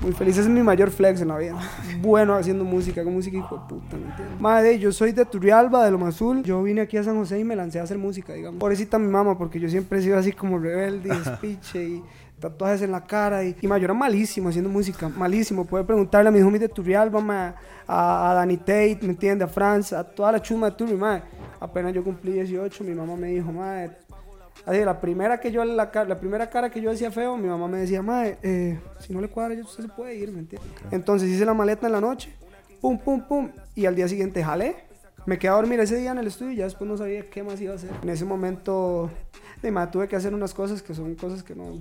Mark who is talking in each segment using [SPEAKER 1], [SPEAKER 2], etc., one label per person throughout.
[SPEAKER 1] Muy feliz. Ese es mi mayor flex en la vida. Bueno haciendo música, con música hijo de puta, ¿me entiendes? Madre, yo soy de Turrialba, de Loma Azul. Yo vine aquí a San José y me lancé a hacer música, digamos. Pobrecita mi mamá, porque yo siempre he sido así como rebelde, despiche y tatuajes en la cara. Y, y ma, yo era malísimo haciendo música, malísimo. Puede preguntarle a mis homies de Turrialba, ma, a, a Danny Tate, ¿me entiende? A Franz, a toda la chuma de Turri, ma. Apenas yo cumplí 18, mi mamá me dijo, madre, Así, la primera que yo, la, la primera cara que yo hacía feo, mi mamá me decía, madre, eh, si no le cuadra, usted se puede ir, ¿me entiende? Entonces hice la maleta en la noche, pum, pum, pum, y al día siguiente jalé. Me quedé a dormir ese día en el estudio y ya después no sabía qué más iba a hacer. En ese momento, de ma, tuve que hacer unas cosas que son cosas que no,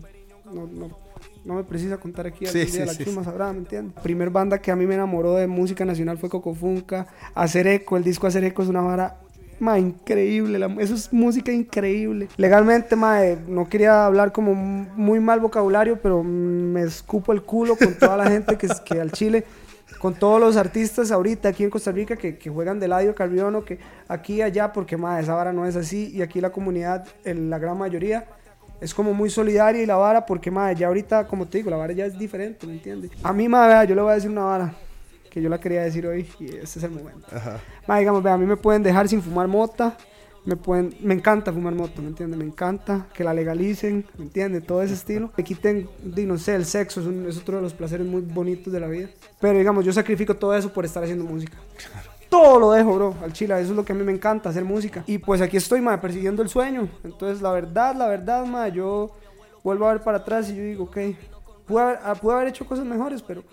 [SPEAKER 1] no, no, no me precisa contar aquí
[SPEAKER 2] Sí, sí,
[SPEAKER 1] de la
[SPEAKER 2] sí,
[SPEAKER 1] chuma, sabrá, ¿me entiendes? Primer banda que a mí me enamoró de música nacional fue Cocofunca. Hacer Eco, el disco Hacer Eco es una vara Ma, increíble, la- eso es música increíble. Legalmente, ma, eh, no quería hablar como muy mal vocabulario, pero me escupo el culo con toda la gente que, que al Chile, con todos los artistas ahorita aquí en Costa Rica que, que juegan de Ladio Carriono, que aquí y allá, porque ma, esa vara no es así, y aquí la comunidad, la gran mayoría, es como muy solidaria y la vara, porque ma, ya ahorita, como te digo, la vara ya es diferente, ¿me entiendes? A mí, ma, vea, yo le voy a decir una vara que yo la quería decir hoy y este es el momento. Ma, digamos, vea, a mí me pueden dejar sin fumar mota, me pueden, me encanta fumar mota, ¿me entiendes? Me encanta que la legalicen, ¿me entiendes? Todo ese estilo. Me quiten, no sé, el sexo, es, un- es otro de los placeres muy bonitos de la vida. Pero digamos, yo sacrifico todo eso por estar haciendo música. Todo lo dejo, bro, al chile. Eso es lo que a mí me encanta, hacer música. Y pues aquí estoy, ma, persiguiendo el sueño. Entonces, la verdad, la verdad, ma, yo vuelvo a ver para atrás y yo digo, ok, pude haber, ah, pude haber hecho cosas mejores, pero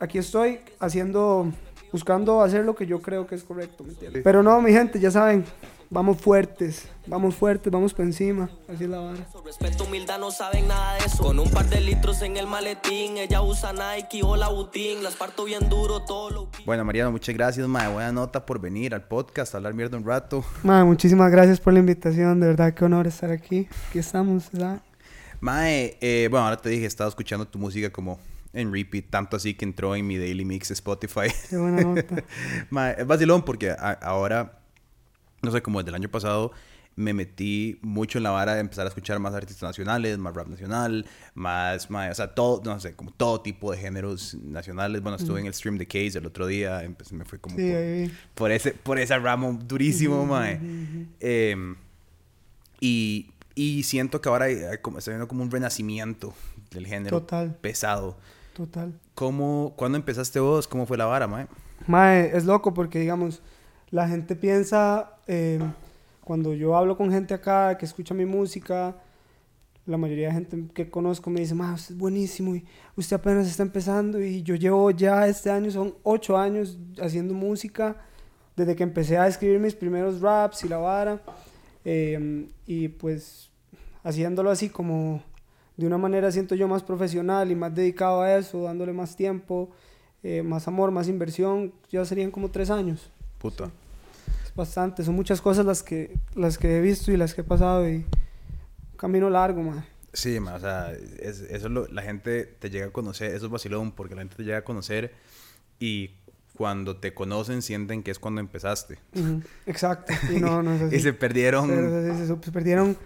[SPEAKER 1] aquí estoy haciendo, buscando hacer lo que yo creo que es correcto, ¿me entiendes? Pero no, mi gente, ya saben, vamos fuertes, vamos fuertes, vamos por encima, así es la vara.
[SPEAKER 3] Respeto, humildad, no saben nada de eso. Con un par de litros en el maletín, ella usa Nike o la Butín. Las parto bien duro, todo lo
[SPEAKER 2] Bueno, Mariano, muchas gracias, mae. Buena nota por venir al podcast, a hablar mierda un rato.
[SPEAKER 1] Ma, muchísimas gracias por la invitación, de verdad, qué honor estar aquí. Aquí estamos, ¿verdad?
[SPEAKER 2] Mae, eh, bueno, ahora te dije, estaba escuchando tu música como en repeat, tanto así que entró en mi daily mix Spotify.
[SPEAKER 1] Qué buena nota.
[SPEAKER 2] Mae, es vacilón porque a- ahora, no sé, como desde el año pasado, me metí mucho en la vara de empezar a escuchar más artistas nacionales, más rap nacional, más, o sea, todo, no sé, como todo tipo de géneros nacionales. Bueno, estuve en el stream de Case el otro día, empecé, me fui como
[SPEAKER 1] Sí,
[SPEAKER 2] por,
[SPEAKER 1] ahí
[SPEAKER 2] por ese, por ese ramo durísimo, mae. Em, y, y siento que ahora como- está viendo como un renacimiento del género
[SPEAKER 1] Total.
[SPEAKER 2] pesado.
[SPEAKER 1] Total.
[SPEAKER 2] ¿Cómo, ¿Cuándo empezaste vos? ¿Cómo fue la vara, mae?
[SPEAKER 1] Mae, es loco porque, digamos, la gente piensa, eh, cuando yo hablo con gente acá que escucha mi música, la mayoría de gente que conozco me dice, mae, usted es buenísimo y usted apenas está empezando y yo llevo ya este año, son ocho años haciendo música, desde que empecé a escribir mis primeros raps y la vara, eh, y pues haciéndolo así como de una manera siento yo más profesional y más dedicado a eso, dándole más tiempo, eh, más amor, más inversión, ya serían como tres años.
[SPEAKER 2] Puta.
[SPEAKER 1] Es bastante, son muchas cosas las que, las que he visto y las que he pasado y un camino largo, man.
[SPEAKER 2] Sí, ma, o sea, es- eso es lo, la gente te llega a conocer, eso es vacilón, porque la gente te llega a conocer y cuando te conocen sienten que es cuando empezaste.
[SPEAKER 1] Ujú, Exacto, y no, no es así.
[SPEAKER 2] Y se perdieron
[SPEAKER 1] Pero se- se perdieron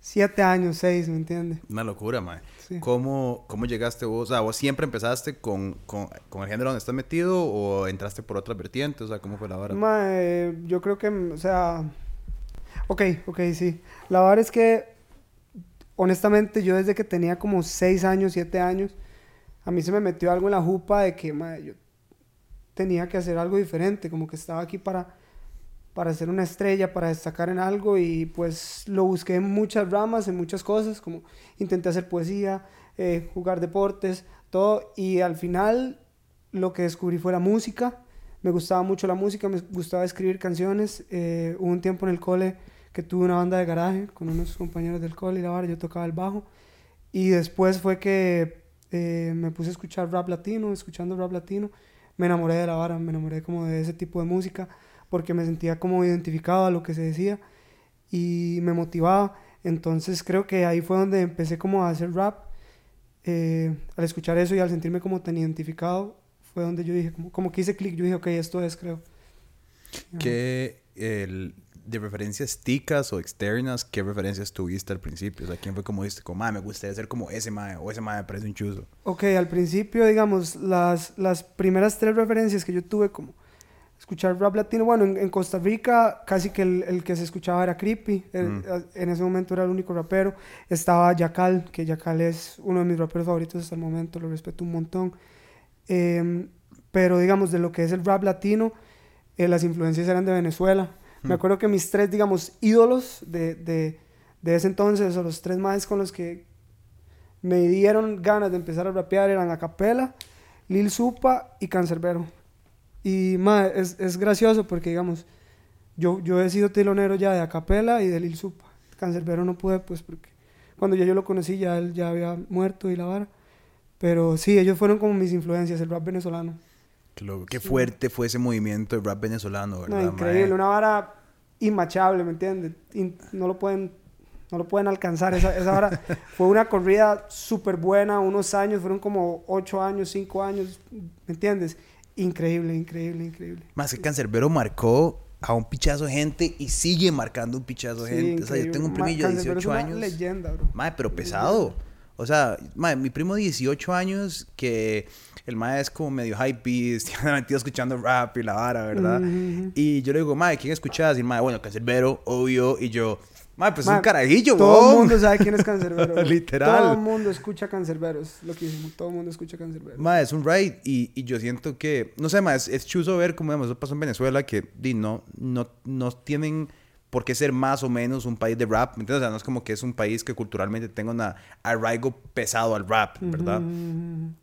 [SPEAKER 1] siete años, seis, ¿me entiendes?
[SPEAKER 2] una locura, mae.
[SPEAKER 1] Sí.
[SPEAKER 2] ¿Cómo, ¿Cómo llegaste vos? O sea, ¿vos siempre empezaste con, con, con el género donde estás metido o entraste por otras vertientes? O sea, ¿cómo fue la vara?
[SPEAKER 1] Ma, eh, yo creo que, o sea, ok, ok, sí. La verdad es que, honestamente, yo desde que tenía como 6 años, 7 años, a mí se me metió algo en la jupa de que, ma, yo tenía que hacer algo diferente, como que estaba aquí para, para ser una estrella, para destacar en algo y pues lo busqué en muchas ramas, en muchas cosas, como intenté hacer poesía, eh, jugar deportes, todo, y al final lo que descubrí fue la música. Me gustaba mucho la música, me gustaba escribir canciones. Eh, hubo un tiempo en el cole que tuve una banda de garaje con unos compañeros del cole y la vara, yo tocaba el bajo. Y después fue que eh, me puse a escuchar rap latino, escuchando rap latino. Me enamoré de la vara, me enamoré como de ese tipo de música porque me sentía como identificado a lo que se decía y me motivaba. Entonces creo que ahí fue donde empecé como a hacer rap. Eh, al escuchar eso y al sentirme como tan identificado, fue donde yo dije, como, como que hice clic, yo dije, ok, esto es, creo.
[SPEAKER 2] Que el, de referencias ticas o externas, ¿qué referencias tuviste al principio? O sea, ¿quién fue como dijiste, como, me gustaría ser como ese mae, o ese mae me parece un chuzo?
[SPEAKER 1] Ok, al principio, digamos, las, las primeras tres referencias que yo tuve como escuchar rap latino, bueno, en, Costa Rica casi que el, el, que se escuchaba era Creepy, mm. en ese momento era el único rapero, estaba Yacal, que Yacal es uno de mis raperos favoritos hasta el momento, lo respeto un montón, em, pero digamos, de lo que es el rap latino, eh, las influencias eran de Venezuela, me acuerdo que mis tres, digamos, ídolos de, de, de ese entonces, o los tres más con los que me dieron ganas de empezar a rapear eran Acapela, Lil Supa y Cancerbero. Y ma, es, es, gracioso porque, digamos, yo, yo he sido telonero ya de Acapela y de Lil Supa. Cancerbero no pude, pues, porque cuando ya yo lo conocí ya él ya había muerto y la vara. Pero sí, ellos fueron como mis influencias, el rap venezolano.
[SPEAKER 2] Qué fuerte fue ese movimiento de rap venezolano, ¿verdad?
[SPEAKER 1] No, increíble, una vara inmachable, ¿me entiendes? no lo pueden no lo pueden alcanzar. Esa, esa hora fue una corrida súper buena, unos años, fueron como ocho años, cinco años, ¿me entiendes? Increíble, increíble, increíble.
[SPEAKER 2] Más que Cancerbero marcó a un pichazo de gente y sigue marcando un pichazo de gente. O sea, yo tengo un primillo de 18 es años.
[SPEAKER 1] leyenda, bro.
[SPEAKER 2] Madre, pero pesado. O sea, madre, mi primo de 18 años que el mae es como medio hype beast, tiene metido escuchando rap y la vara, ¿verdad? Y yo le digo, mae, ¿quién escuchas? Y el mae, bueno, Cancerbero, obvio. Y yo, Madre, pues es un carajillo,
[SPEAKER 1] Todo el mundo sabe quién es Cancerbero.
[SPEAKER 2] Literal.
[SPEAKER 1] Todo el mundo escucha Cancerbero, es lo que hicimos. Todo el mundo escucha Cancerbero.
[SPEAKER 2] Madre, es un raid y, y, yo siento que, no sé, madre, es, es chuzo ver cómo eso pasó en Venezuela, que di, no, no, no tienen por qué ser más o menos un país de rap, ¿me entiendes? O sea, no es como que es un país que culturalmente tenga un arraigo pesado al rap, ¿verdad?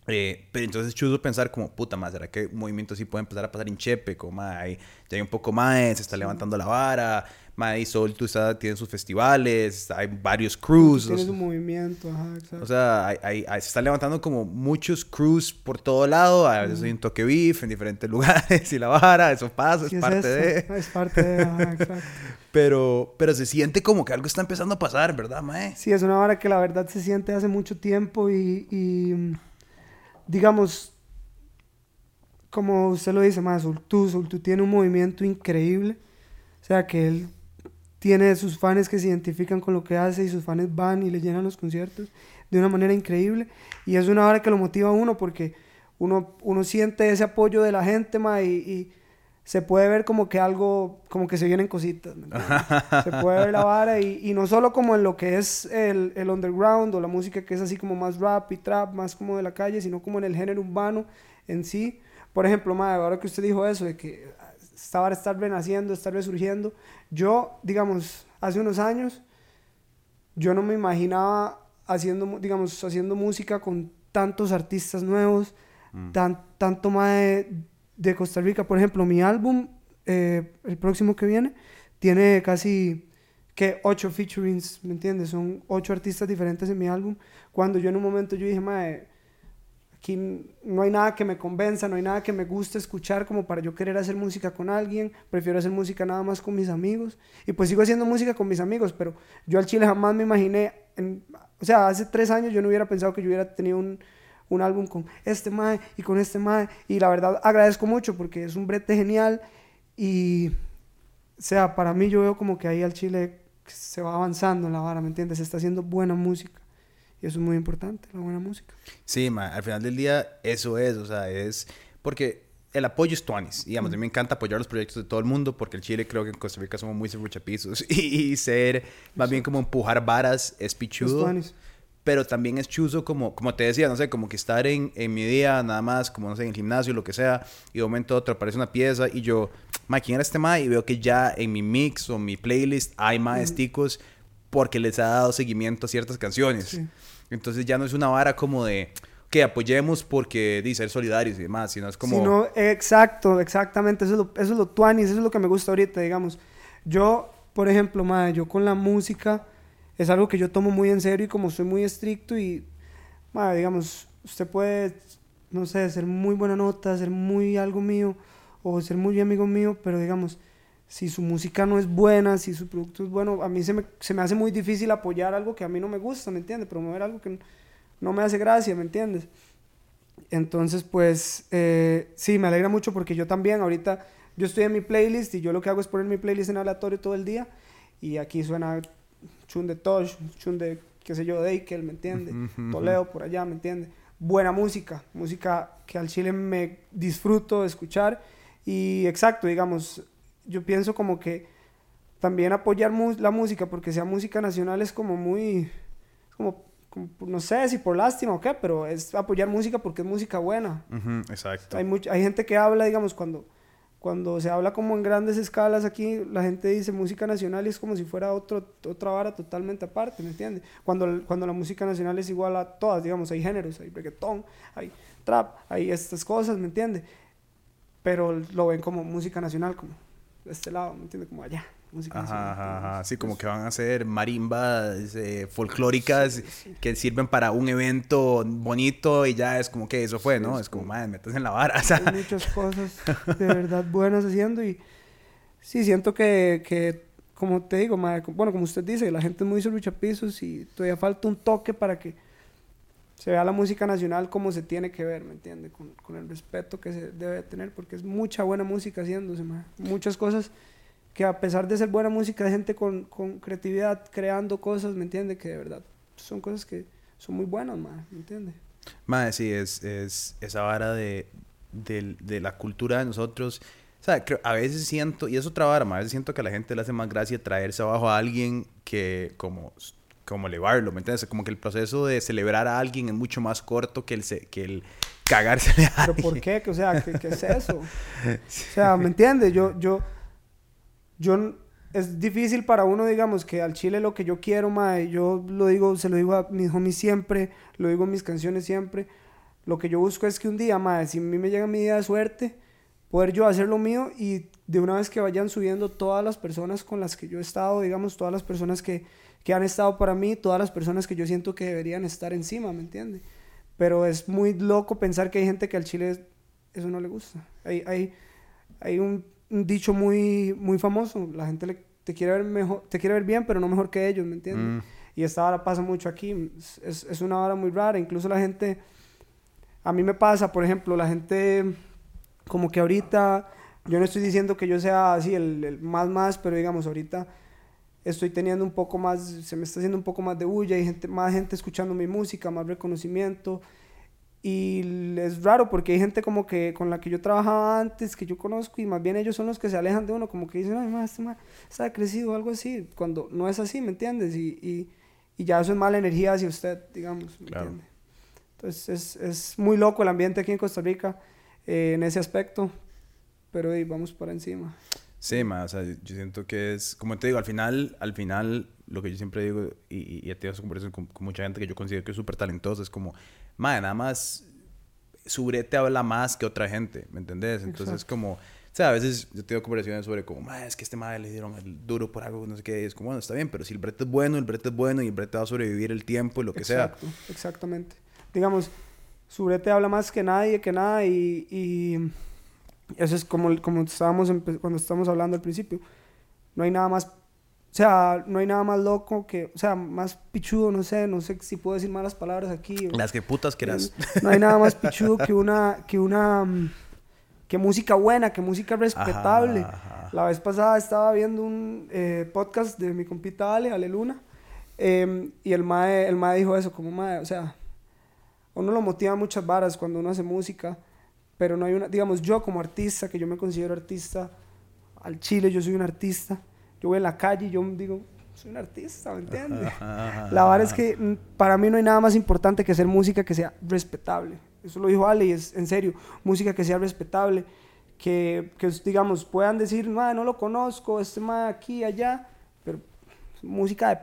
[SPEAKER 2] Eh, pero entonces es chuzo pensar como, puta madre, ¿será que un movimiento así puede empezar a pasar en Chepe? Como, madre, ya hay un poco más, se está levantando la vara, Madre, Sol, tú sabes, tiene sus festivales, hay varios crews.
[SPEAKER 1] Tiene su movimiento, ajá, exacto.
[SPEAKER 2] O sea, hay, se están levantando como muchos crews por todo lado. A veces hay un toque beef en diferentes lugares y la vara, eso pasa, es parte de.
[SPEAKER 1] Es parte de, ajá, exacto.
[SPEAKER 2] pero, pero se siente como que algo está empezando a pasar, ¿verdad, mae?
[SPEAKER 1] Sí, es una vara que la verdad se siente hace mucho tiempo y, y digamos, como usted lo dice, más Sultú, Sultú tiene un movimiento increíble. O sea, que él tiene sus fans que se identifican con lo que hace y sus fans van y le llenan los conciertos de una manera increíble. Y es una hora que lo motiva a uno porque uno, uno siente ese apoyo de la gente, ma, y, se puede ver como que algo, como que se vienen cositas. se puede ver la vara y, y, no solo como en lo que es el, el, underground o la música que es así como más rap y trap, más como de la calle, sino como en el género urbano en sí. Por ejemplo, ma, ahora que usted dijo eso, de que estaba a estar renaciendo, estar resurgiendo. Yo, digamos, hace unos años, yo no me imaginaba haciendo, digamos, haciendo música con tantos artistas nuevos, mm. tan, tanto más de, Costa Rica. Por ejemplo, mi álbum, eh, el próximo que viene, tiene casi que ocho featurings, ¿me entiendes? Son ocho artistas diferentes en mi álbum. Cuando yo en un momento yo dije, mae, Aquí no hay nada que me convenza, no hay nada que me guste escuchar como para yo querer hacer música con alguien. Prefiero hacer música nada más con mis amigos. Y pues sigo haciendo música con mis amigos, pero yo al Chile jamás me imaginé, o sea, hace tres años yo no hubiera pensado que yo hubiera tenido un, un álbum con este mae y con este mae. Y la verdad agradezco mucho porque es un brete genial. Y, o sea, para mí yo veo como que ahí al Chile se va avanzando en la vara, ¿me entiendes? Se está haciendo buena música. Y eso es muy importante, la buena música.
[SPEAKER 2] Sí, al final del día eso es, o sea, es porque el apoyo es tuanis. Digamos, a mí me encanta apoyar los proyectos de todo el mundo porque el Chile creo que en Costa Rica somos muy serruchapisos y, y ser más bien como empujar varas es pichudo. Pero también es chuzo como, como te decía, no sé, como que estar en, en mi día nada más, como no sé, en el gimnasio, lo que sea, y de momento otro aparece una pieza y yo, ma, ¿quién era este ma? Y veo que ya en mi mix o mi playlist hay más ticos porque les ha dado seguimiento a ciertas canciones. Sí. Entonces ya no es una vara como de que apoyemos porque dice ser solidarios y demás, sino es como...
[SPEAKER 1] exacto, exactamente, eso es lo, eso es lo tuanis, eso es lo que me gusta ahorita, digamos. Yo, por ejemplo, madre, yo con la música es algo que yo tomo muy en serio y como soy muy estricto y, madre, digamos, usted puede, no sé, ser muy buena nota, ser muy algo mío o ser muy amigo mío, pero digamos, si su música no es buena, si su producto es bueno, a mí se me, se me hace muy difícil apoyar algo que a mí no me gusta, ¿me entiendes? Promover algo que no me hace gracia, ¿me entiendes? Entonces, pues, eh, sí, me alegra mucho porque yo también ahorita yo estoy en mi playlist y yo lo que hago es poner mi playlist en aleatorio todo el día y aquí suena chun de Tosh, chun de, qué sé yo, Deikel, ¿me entiende? Toledo por allá, ¿me entiende? Buena música, música que al chile me disfruto de escuchar y exacto, digamos, yo pienso como que también apoyar la música porque sea música nacional es como muy, como, no sé si por lástima o qué, pero es apoyar música porque es música buena.
[SPEAKER 2] exacto.
[SPEAKER 1] Hay, hay gente que habla, digamos, cuando, cuando se habla como en grandes escalas aquí, la gente dice música nacional y es como si fuera otro, otra vara totalmente aparte, ¿me entiendes? Cuando, cuando la música nacional es igual a todas, digamos, hay géneros, hay reggaetón, hay trap, hay estas cosas, ¿me entiendes? Pero lo ven como música nacional, como de este lado, ¿me entiendes? Como allá música
[SPEAKER 2] ajá, ajá, ajá. Así como que van a ser marimbas eh, folclóricas que sirven para un evento bonito y ya es como que eso fue, ¿no? Es, como, madre, metes en la vara.
[SPEAKER 1] Hay muchas cosas de verdad buenas haciendo y sí, siento que, que como te digo, madre, bueno, como usted dice, la gente es muy pisos y todavía falta un toque para que se vea la música nacional como se tiene que ver, ¿me entiende? Con, con, el respeto que se debe tener, porque es mucha buena música haciéndose, madre. muchas cosas que a pesar de ser buena música, de gente con, con creatividad, creando cosas, ¿me entiende? Que de verdad son cosas que son muy buenas, ¿me entiende?
[SPEAKER 2] Madre, sí, es, es esa vara de, de, de, la cultura de nosotros. O sea, creo, a veces siento, y es otra vara, a veces siento que a la gente le hace más gracia traerse abajo a alguien que como, como elevarlo, ¿me entiendes? Como que el proceso de celebrar a alguien es mucho más corto que el, que el cagarse a
[SPEAKER 1] ¿Pero por qué? O sea, ¿qué, qué es eso? O sea, ¿me entiendes? Yo, yo, yo es difícil para uno, digamos, que al chile lo que yo quiero, mae, yo lo digo, se lo digo a mis homies siempre, lo digo en mis canciones siempre. Lo que yo busco es que un día, mae, si a mí me llega mi día de suerte, poder yo hacer lo mío y de una vez que vayan subiendo todas las personas con las que yo he estado, digamos, todas las personas que, que han estado para mí, todas las personas que yo siento que deberían estar encima, ¿me entiende? Pero es muy loco pensar que hay gente que al chile eso no le gusta. Hay, hay, hay un un dicho muy, muy famoso. La gente te, quiere ver mejor, te quiere ver bien, pero no mejor que ellos, ¿me entiendes? Mm. Y esta hora pasa mucho aquí. Es, es, una hora muy rara. Incluso la gente... A mí me pasa, por ejemplo, la gente como que ahorita... Yo no estoy diciendo que yo sea así el, más más, pero digamos, ahorita estoy teniendo un poco más, se me está haciendo un poco más de bulla, hay gente, más gente escuchando mi música, más reconocimiento. Y es raro porque hay gente como que con la que yo trabajaba antes, que yo conozco, y más bien ellos son los que se alejan de uno, como que dicen, ay, más, este está crecido o algo así, cuando no es así, ¿me entiendes? Y, y, y ya eso es mala energía hacia usted, digamos, ¿me entiende? Entonces es, es, muy loco el ambiente aquí en Costa Rica eh, en ese aspecto, pero ahí vamos por encima.
[SPEAKER 2] Sí, más, o sea, yo siento que es, como te digo, al final, al final, lo que yo siempre digo, y, y, he tenido conversaciones con, con, mucha gente que yo considero que es súper talentosa, es como, madre, nada más su brete habla más que otra gente, ¿me entendés? Entonces, es como, o sea, a veces yo tengo conversaciones sobre como, madre, es que este madre le dieron el duro por algo, no sé qué, es como, bueno, está bien, pero si el brete es bueno, el brete es bueno y el brete va a sobrevivir el tiempo y lo que
[SPEAKER 1] Exacto, sea. Exactamente. Digamos, su brete habla más que nadie, que nada y, y eso es como, como estábamos cuando estábamos hablando al principio. No hay nada más o sea, no hay nada más loco que, o sea, más pichudo, no sé, no sé si puedo decir malas palabras aquí.
[SPEAKER 2] Las que putas quieras.
[SPEAKER 1] No hay nada más pichudo que una, que una, mm, que música buena, que música respetable. La vez pasada estaba viendo un eh, podcast de mi compita Ale, Ale Luna, em, y el mae, el mae dijo eso, como mae, o sea, uno lo motiva muchas varas cuando uno hace música, pero no hay una, digamos, yo como artista, que yo me considero artista, al chile yo soy un artista, yo voy en la calle y yo digo, soy un artista, ¿me entiendes? La verdad es que mm, para mí no hay nada más importante que hacer música que sea respetable. Eso lo dijo Ale y es en serio, música que sea respetable, que, que digamos, puedan decir, no lo conozco, este más aquí, allá, pero música de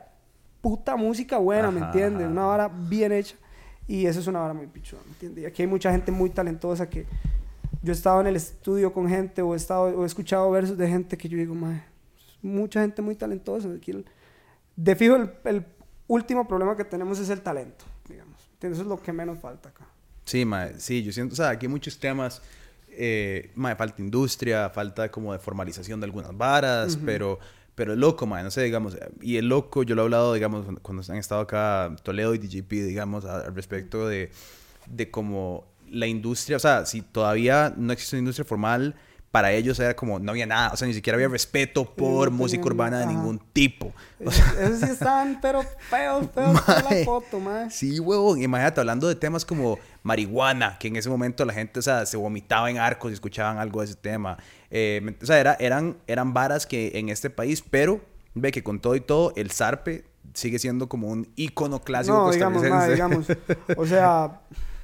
[SPEAKER 1] puta música buena, ¿me entiendes? Una vara bien hecha. Y eso es una vara muy pichuda, ¿me entiendes? Y aquí hay mucha gente muy talentosa que yo he estado en el estudio con gente o he, estado, o he escuchado versos de gente que yo digo, madre, mucha gente muy talentosa. Aquí de fijo, el, último problema que tenemos es el talento, digamos. Eso es lo que menos falta acá.
[SPEAKER 2] Sí, sí, yo siento, o sea, aquí hay muchos temas. Eh, falta industria, falta como de formalización de algunas varas, pero, pero el loco, no sé, digamos, y el loco, yo lo he hablado, digamos, cuando han estado acá Toledo y DGP, digamos, al respecto de, de como la industria, o sea, si todavía no existe una industria formal, para ellos era como, no había nada, o sea, ni siquiera había respeto por
[SPEAKER 1] no
[SPEAKER 2] música urbana de ningún tipo. O
[SPEAKER 1] Esos, esos sí están, pero feos, feos la foto, mae.
[SPEAKER 2] Sí, huevón. Imagínate hablando de temas como marihuana, que en ese momento la gente, o sea, se vomitaba en arcos y escuchaban algo de ese tema. Eh, o sea, era- eran, eran varas que en este país, pero ve que con todo y todo, el zarpe sigue siendo como un ícono clásico
[SPEAKER 1] No, digamos,
[SPEAKER 2] costarricense.
[SPEAKER 1] mae, digamos. O sea,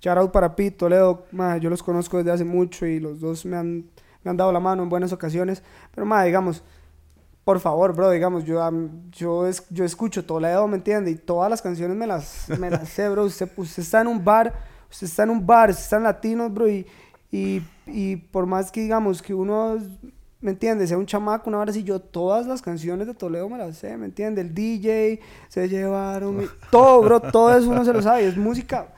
[SPEAKER 1] shout out para Pete, Toledo, mae, yo los conozco desde hace mucho y los dos me han, me han dado la mano en buenas ocasiones. Pero, mae, digamos, por favor, bro, digamos, yo, yo, es, yo escucho Toledo, ¿me entiende? Y todas las canciones me las, me las sé, bro. Usted, usted está en un bar, usted está en un bar, usted está en latinos, bro, y, y, y por más que digamos que uno, ¿me entiende? Sea un chamaco, una hora así, yo todas las canciones de Toledo me las sé, ¿me entiende? El DJ, se llevaron, mi- todo, bro, todo eso uno se lo sabe, es música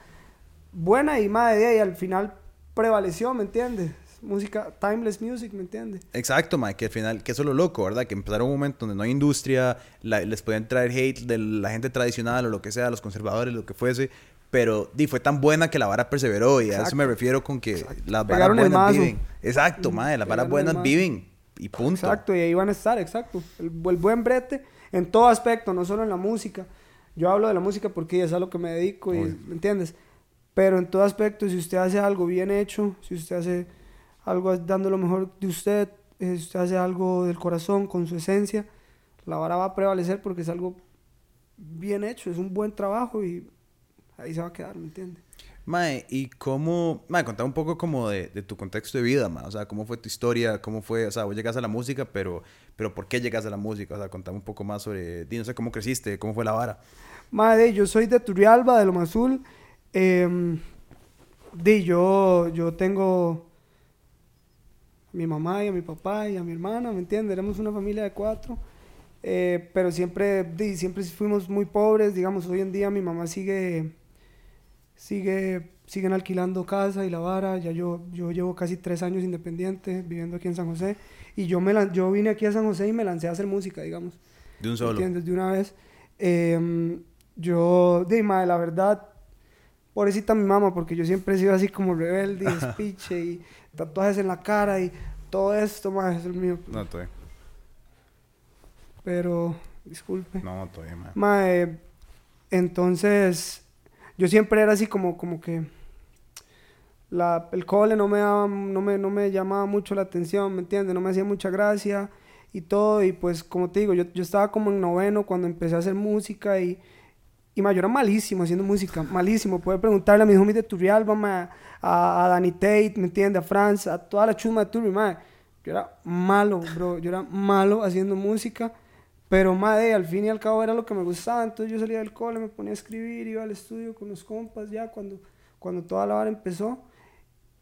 [SPEAKER 1] buena y madre, y al final prevaleció, ¿me entiendes? Música, timeless music, ¿me entiendes?
[SPEAKER 2] Exacto, Mike, que al final, que eso es lo loco, ¿verdad? Que empezaron un momento donde no hay industria, la- les podían traer hate de la gente tradicional o lo que sea, los conservadores, lo que fuese, pero di, fue tan buena que la vara perseveró y a eso
[SPEAKER 1] Exacto.
[SPEAKER 2] me refiero con que las varas
[SPEAKER 1] Pegaron
[SPEAKER 2] buenas viven. Exacto,
[SPEAKER 1] Ujú,
[SPEAKER 2] madre, las varas buenas viven y punto.
[SPEAKER 1] Exacto, y ahí van a estar, exacto. El, el buen brete en todo aspecto, no solo en la música. Yo hablo de la música porque es a lo que me dedico, y. ¿me entiendes? Pero en todo aspecto, si usted hace algo bien hecho, si usted hace algo dando lo mejor de usted, eh, si usted hace algo del corazón, con su esencia, la vara va a prevalecer porque es algo bien hecho, es un buen trabajo y ahí se va a quedar, ¿me entiende?
[SPEAKER 2] Mae, y cómo, mae, contame un poco como de, de tu contexto de vida, mae, o sea, cómo fue tu historia, cómo fue, o sea, vos llegaste a la música, pero, pero ¿por qué llegaste a la música? O sea, contame un poco más sobre, no sé, cómo creciste, cómo fue la vara.
[SPEAKER 1] Madre, yo soy de Turrialba, de Loma Azul. Eh, di, yo, yo tengo a mi mamá y a mi papá y a mi hermana, ¿me entiendes? Éramos una familia de cuatro. Eh, pero siempre, di, siempre fuimos muy pobres, digamos, hoy en día mi mamá sigue, sigue, siguen alquilando casa y la vara, ya yo, yo llevo casi tres años independiente, viviendo aquí en San José, y yo, me yo vine aquí a San José y me lancé a hacer música, digamos.
[SPEAKER 2] De un
[SPEAKER 1] ¿me
[SPEAKER 2] solo.
[SPEAKER 1] ¿Entiendes? De una vez. Eh, yo, de mae, la verdad, pobrecita mi mamá, porque yo siempre he sido así como rebelde, y despiche, y tatuajes en la cara, y todo esto, mae, es el mío.
[SPEAKER 2] No, todavía.
[SPEAKER 1] Pero, disculpe.
[SPEAKER 2] No, todavía, mae.
[SPEAKER 1] Mae, entonces, yo siempre era así como, como que la, el cole no me, daba, no, me, no me llamaba mucho la atención, ¿me entiendes? No me hacía mucha gracia y todo, y pues como te digo, yo, yo estaba como en noveno cuando empecé a hacer música y, y mae, yo era malísimo haciendo música, malísimo. Puede preguntarle a mis homies de Turrialba, mae, a, a Danny Tate, ¿me entiendes? A Franz, a toda la chuma de Turri, mae. Yo era malo, bro, yo era malo haciendo música. Pero, madre, al fin y al cabo era lo que me gustaba. Entonces yo salía del cole, me ponía a escribir, iba al estudio con los compas ya cuando, cuando toda la vara empezó.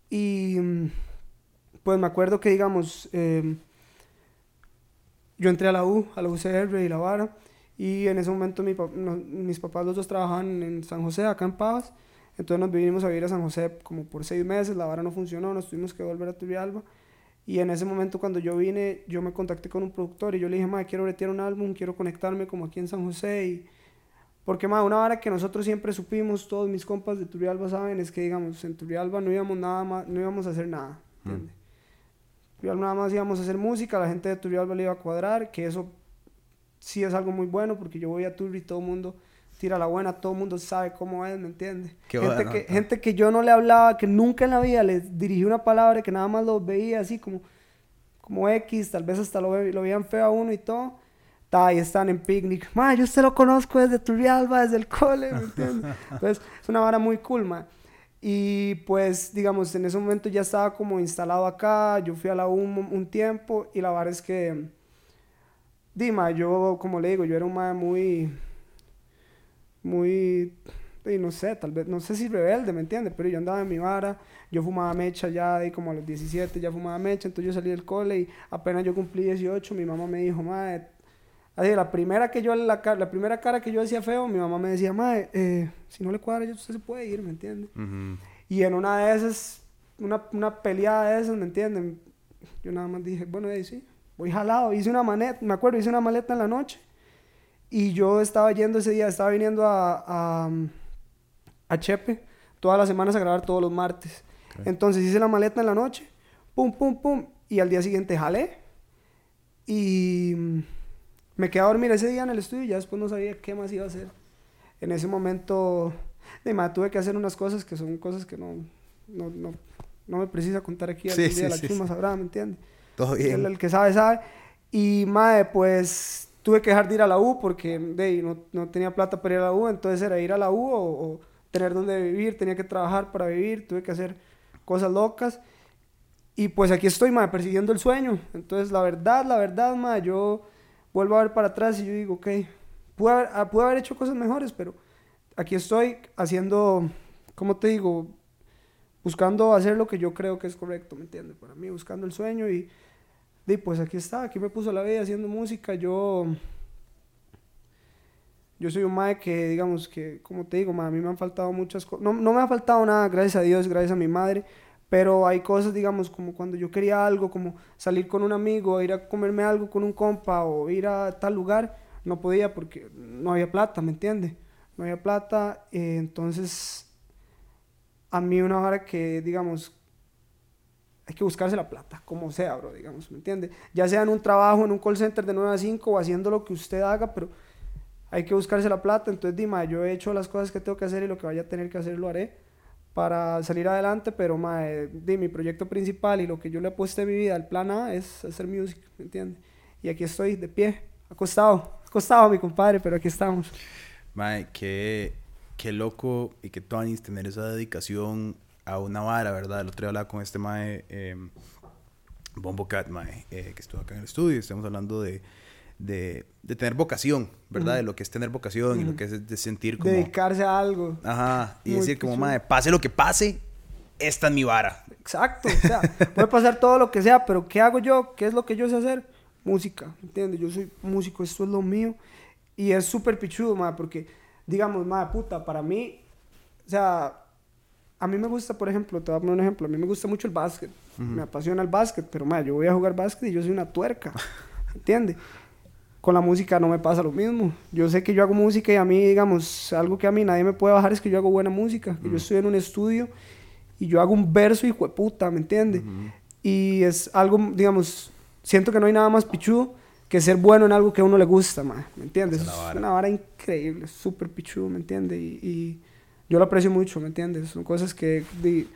[SPEAKER 1] Y mm, pues me acuerdo que, digamos, eh, yo entré a la U, a la UCR y la vara. Y en ese momento mi no- mis papás los dos trabajaban en San José, acá en Pavas. Entonces nos vinimos a vivir a San José como por seis meses. La vara no funcionó, nos tuvimos que volver a Turrialba. Y en ese momento cuando yo vine, yo me contacté con un productor y yo le dije, madre, quiero bretear un álbum, quiero conectarme como aquí en San José. Y... Porque, madre, una vara que nosotros siempre supimos, todos mis compas de Turrialba saben, es que, digamos, en Turrialba no íbamos, nada más, no íbamos a hacer nada, ¿entiendes? Turrialba nada más íbamos a hacer música, la gente de Turrialba le iba a cuadrar, que eso sí es algo muy bueno, porque yo voy a Turri y todo el mundo tira la buena, todo el mundo sabe cómo es, ¿me entiendes? Gente, que, gente que yo no le hablaba, que nunca en la vida les dirigí una palabra, que nada más los veía así como, como X, tal vez hasta lo, ve- lo veían feo a uno y todo. Ta, ahí están en picnic. Ma, yo usted lo conozco desde Turrialba, desde el cole, ¿me entiendes? Entonces, es una vara muy cool, ma. Y pues, digamos, en ese momento ya estaba como instalado acá. Yo fui a la U un, un tiempo y la vara es que, Dima, yo, como le digo, yo era un ma muy, muy, y no sé, tal vez, no sé si rebelde, ¿me entiendes? Pero yo andaba en mi vara, yo fumaba mecha ya, de como a los 17 ya fumaba mecha, entonces yo salí del cole y apenas yo cumplí 18, mi mamá me dijo, madre, así, la primera que yo, la, la primera cara que yo decía feo, mi mamá me decía, madre, eh, si no le cuadra, ya usted se puede ir, ¿me entiendes?
[SPEAKER 2] Ujú.
[SPEAKER 1] Y en una de esas, una, una peleada de esas, ¿me entienden? Yo nada más dije, bueno, ahí sí, voy jalado. Hice una maleta, me acuerdo, hice una maleta en la noche. Y yo estaba yendo ese día, estaba viniendo a, a, a Chepe todas las semanas a grabar todos los martes.
[SPEAKER 2] Ok.
[SPEAKER 1] Entonces hice la maleta en la noche, pum, pum, pum. Y al día siguiente jalé. Y me quedé a dormir ese día en el estudio y ya después no sabía qué más iba a hacer. En ese momento, de más, tuve que hacer unas cosas que son cosas que no, no, no, no me precisa contar aquí al
[SPEAKER 2] Sí,
[SPEAKER 1] día
[SPEAKER 2] sí,
[SPEAKER 1] de la
[SPEAKER 2] sí,
[SPEAKER 1] chuma, sabrá, ¿me entiendes?
[SPEAKER 2] Todo
[SPEAKER 1] El,
[SPEAKER 2] bien.
[SPEAKER 1] el que sabe, sabe. Y, madre, pues tuve que dejar de ir a la U porque de, no, no tenía plata para ir a la U. Entonces era ir a la U o, o tener donde vivir. Tenía que trabajar para vivir. Tuve que hacer cosas locas. Y pues aquí estoy, madre, persiguiendo el sueño. Entonces, la verdad, la verdad, madre, yo vuelvo a ver para atrás y yo digo, ok, pude haber, ah, pude haber hecho cosas mejores, pero aquí estoy haciendo, ¿cómo te digo? Buscando hacer lo que yo creo que es correcto, ¿me entiendes? Para mí, buscando el sueño y, y pues aquí está, aquí me puso la vida haciendo música. Yo, yo soy un mae que, digamos, que, como te digo, a mí me han faltado muchas cosas. No, no me ha faltado nada, gracias a Dios, gracias a mi madre. Pero hay cosas, digamos, como cuando yo quería algo, como salir con un amigo, ir a comerme algo con un compa o ir a tal lugar, no podía porque no había plata, ¿me entiendes? No había plata, eh, entonces a mí una hora que, digamos, hay que buscarse la plata, como sea, bro, digamos, ¿me entiende? Ya sea en un trabajo, en un call center de 9 a 5 o haciendo lo que usted haga, pero hay que buscarse la plata. Entonces, Dima, yo he hecho las cosas que tengo que hacer y lo que vaya a tener que hacer lo haré para salir adelante, pero, mae, di, mi proyecto principal y lo que yo le he puesto en mi vida, el plan A, es hacer music, ¿me entiende? Y aquí estoy, de pie, acostado, acostado, mi compadre, pero aquí estamos.
[SPEAKER 2] Mae, qué, qué loco y qué tonis tener esa dedicación a una vara, ¿verdad? El otro día hablaba con este mae, eh, Bombo Cat, mae, eh, que estuvo acá en el estudio. Estamos hablando de, de, de tener vocación, ¿verdad? De lo que es tener vocación y lo que es de sentir como...
[SPEAKER 1] Dedicarse a algo.
[SPEAKER 2] Ajá, y
[SPEAKER 1] Muy
[SPEAKER 2] decir como, mae, pase lo que pase, esta es mi vara.
[SPEAKER 1] Exacto, o sea, puede pasar todo lo que sea, pero ¿qué hago yo? ¿Qué es lo que yo sé hacer? Música, ¿entiendes? Yo soy músico, esto es lo mío. Y es súper pichudo, ma, porque, digamos, ma, puta, para mí, o sea, a mí me gusta, por ejemplo, te voy a poner un ejemplo, a mí me gusta mucho el básquet, me apasiona el básquet, pero, ma, yo voy a jugar básquet y yo soy una tuerca, ¿entiendes? Con la música no me pasa lo mismo. Yo sé que yo hago música y a mí, digamos, algo que a mí nadie me puede bajar es que yo hago buena música, que yo estoy en un estudio y yo hago un verso de puta, ¿me entiendes? Y es algo, digamos, siento que no hay nada más pichudo que ser bueno en algo que a uno le gusta, ma, ¿me entiendes?
[SPEAKER 2] Es
[SPEAKER 1] una vara increíble, súper pichudo, ¿me entiendes? Y, y yo lo aprecio mucho, ¿me entiendes? Son cosas que, di-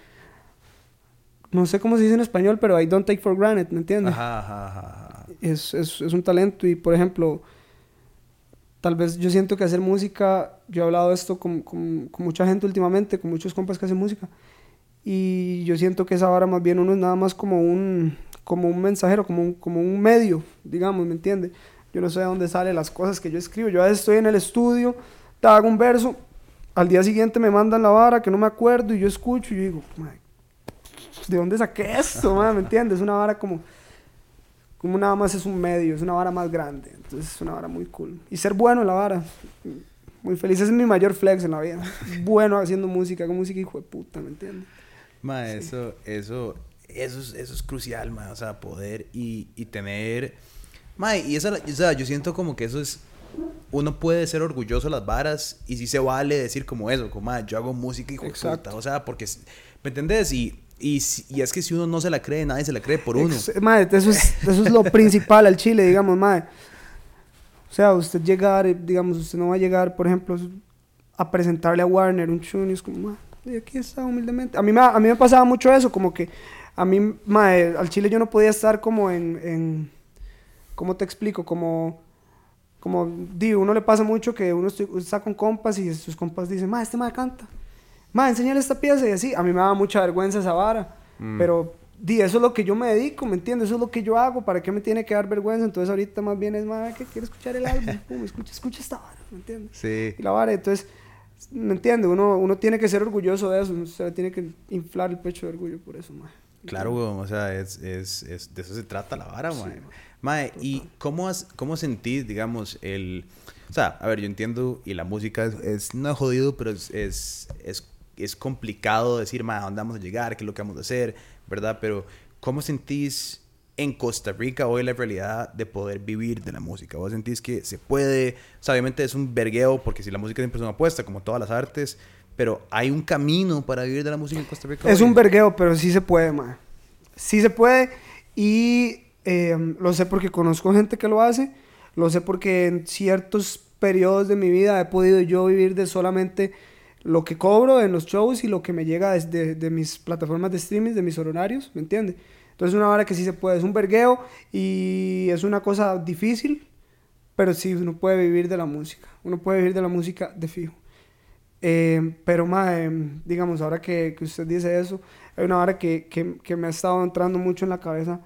[SPEAKER 1] no sé cómo se dice en español, pero I don't take for granted, ¿me entiendes?
[SPEAKER 2] Ajá, ajá, ajá,
[SPEAKER 1] es, es, es un talento y por ejemplo tal vez yo siento que hacer música yo he hablado de esto con, con, con mucha gente últimamente con muchos compas que hacen música y yo siento que esa vara más bien uno es nada más como un como un mensajero como un, como un medio digamos me entiende yo no sé de dónde salen las cosas que yo escribo yo a veces estoy en el estudio te hago un verso al día siguiente me mandan la vara que no me acuerdo y yo escucho y yo digo "Mae, ¿de dónde saqué esto? mae?" ¿me entiendes? Es una vara como como nada más es un medio, es una vara más grande. Entonces es una vara muy cool. Y ser bueno en la vara. Muy feliz. Ese es mi mayor flex en la vida. Bueno haciendo música, hago música hijo de puta, ¿me entiendes?
[SPEAKER 2] Ma, eso, eso, eso es, eso es crucial, ma, o sea, poder y, y tener, ma, y esa, o sea, yo siento como que eso es, uno puede ser orgulloso de las varas y sí se vale decir como eso, como, ma, yo hago música
[SPEAKER 1] Exacto.
[SPEAKER 2] puta, o sea, porque, ¿me entendés? Y, y, y es que si uno no se la cree, nadie se la cree por uno.
[SPEAKER 1] Ex- madre, eso es, eso es lo principal al chile, digamos, madre. O sea, usted llegar, eh, digamos, usted no va a llegar, por ejemplo, a presentarle a Warner un chun y es como, "Ma, y aquí está humildemente. A mí, me, a mí me pasaba mucho eso, como que a mí, madre, al chile yo no podía estar como en, en ¿cómo te explico? Como, como, digo, uno le pasa mucho que uno está con compas y sus compas dicen, ma, este ma canta. Ma, enseñale esta pieza y así. A mí me daba mucha vergüenza esa vara. Pero, di, eso es lo que yo me dedico, ¿me entiendes? Eso es lo que yo hago. ¿Para qué me tiene que dar vergüenza? Entonces ahorita más bien es, ma, que quiero escuchar el álbum. Pum, escucha, escucha esta vara, ¿me entiendes?
[SPEAKER 2] Sí.
[SPEAKER 1] Y la vara, entonces, ¿me entiendes? Uno, uno tiene que ser orgulloso de eso. Se le tiene que inflar el pecho de orgullo por eso, ma.
[SPEAKER 2] Claro, weón, o sea, es, es, es- de eso se trata la vara,
[SPEAKER 1] Sí.
[SPEAKER 2] Mae, ¿y cómo, has, cómo sentís, digamos, el... O sea, a ver, yo entiendo, y la música es, es- no es jodido, pero es, es, es, es complicado decir, mae, ¿a dónde vamos a llegar? ¿Qué es lo que vamos a hacer? ¿Verdad? Pero, ¿cómo sentís en Costa Rica hoy la realidad de poder vivir de la música? ¿Vos sentís que se puede? O sea, obviamente es un vergueo, porque si la música siempre es una apuesta, como todas las artes, pero ¿hay un camino para vivir de la música en Costa Rica
[SPEAKER 1] Es
[SPEAKER 2] hoy?
[SPEAKER 1] un vergueo, pero sí se puede, ma. sí se puede y eh, lo sé porque conozco gente que lo hace, lo sé porque en ciertos periodos de mi vida he podido yo vivir de solamente lo que cobro en los shows y lo que me llega desde de mis plataformas de streaming, de mis horarios, ¿me entiendes? Entonces es una hora que sí se puede, es un vergueo y es una cosa difícil, pero sí uno puede vivir de la música, uno puede vivir de la música de fijo. Eh, pero más, digamos, ahora que, que, usted dice eso, hay una hora que, que, que, me ha estado entrando mucho en la cabeza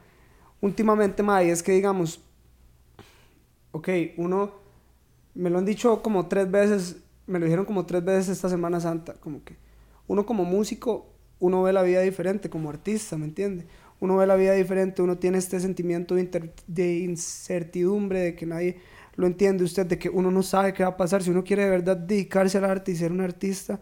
[SPEAKER 1] últimamente, y es que digamos, ok, uno, me lo han dicho como tres veces, me lo dijeron como tres veces esta Semana Santa, como que uno como músico, uno ve la vida diferente, como artista, ¿me entiende? uno ve la vida diferente, uno tiene este sentimiento de, incertidumbre, de que nadie lo entiende usted, de que uno no sabe qué va a pasar, si uno quiere de verdad dedicarse al arte y ser un artista,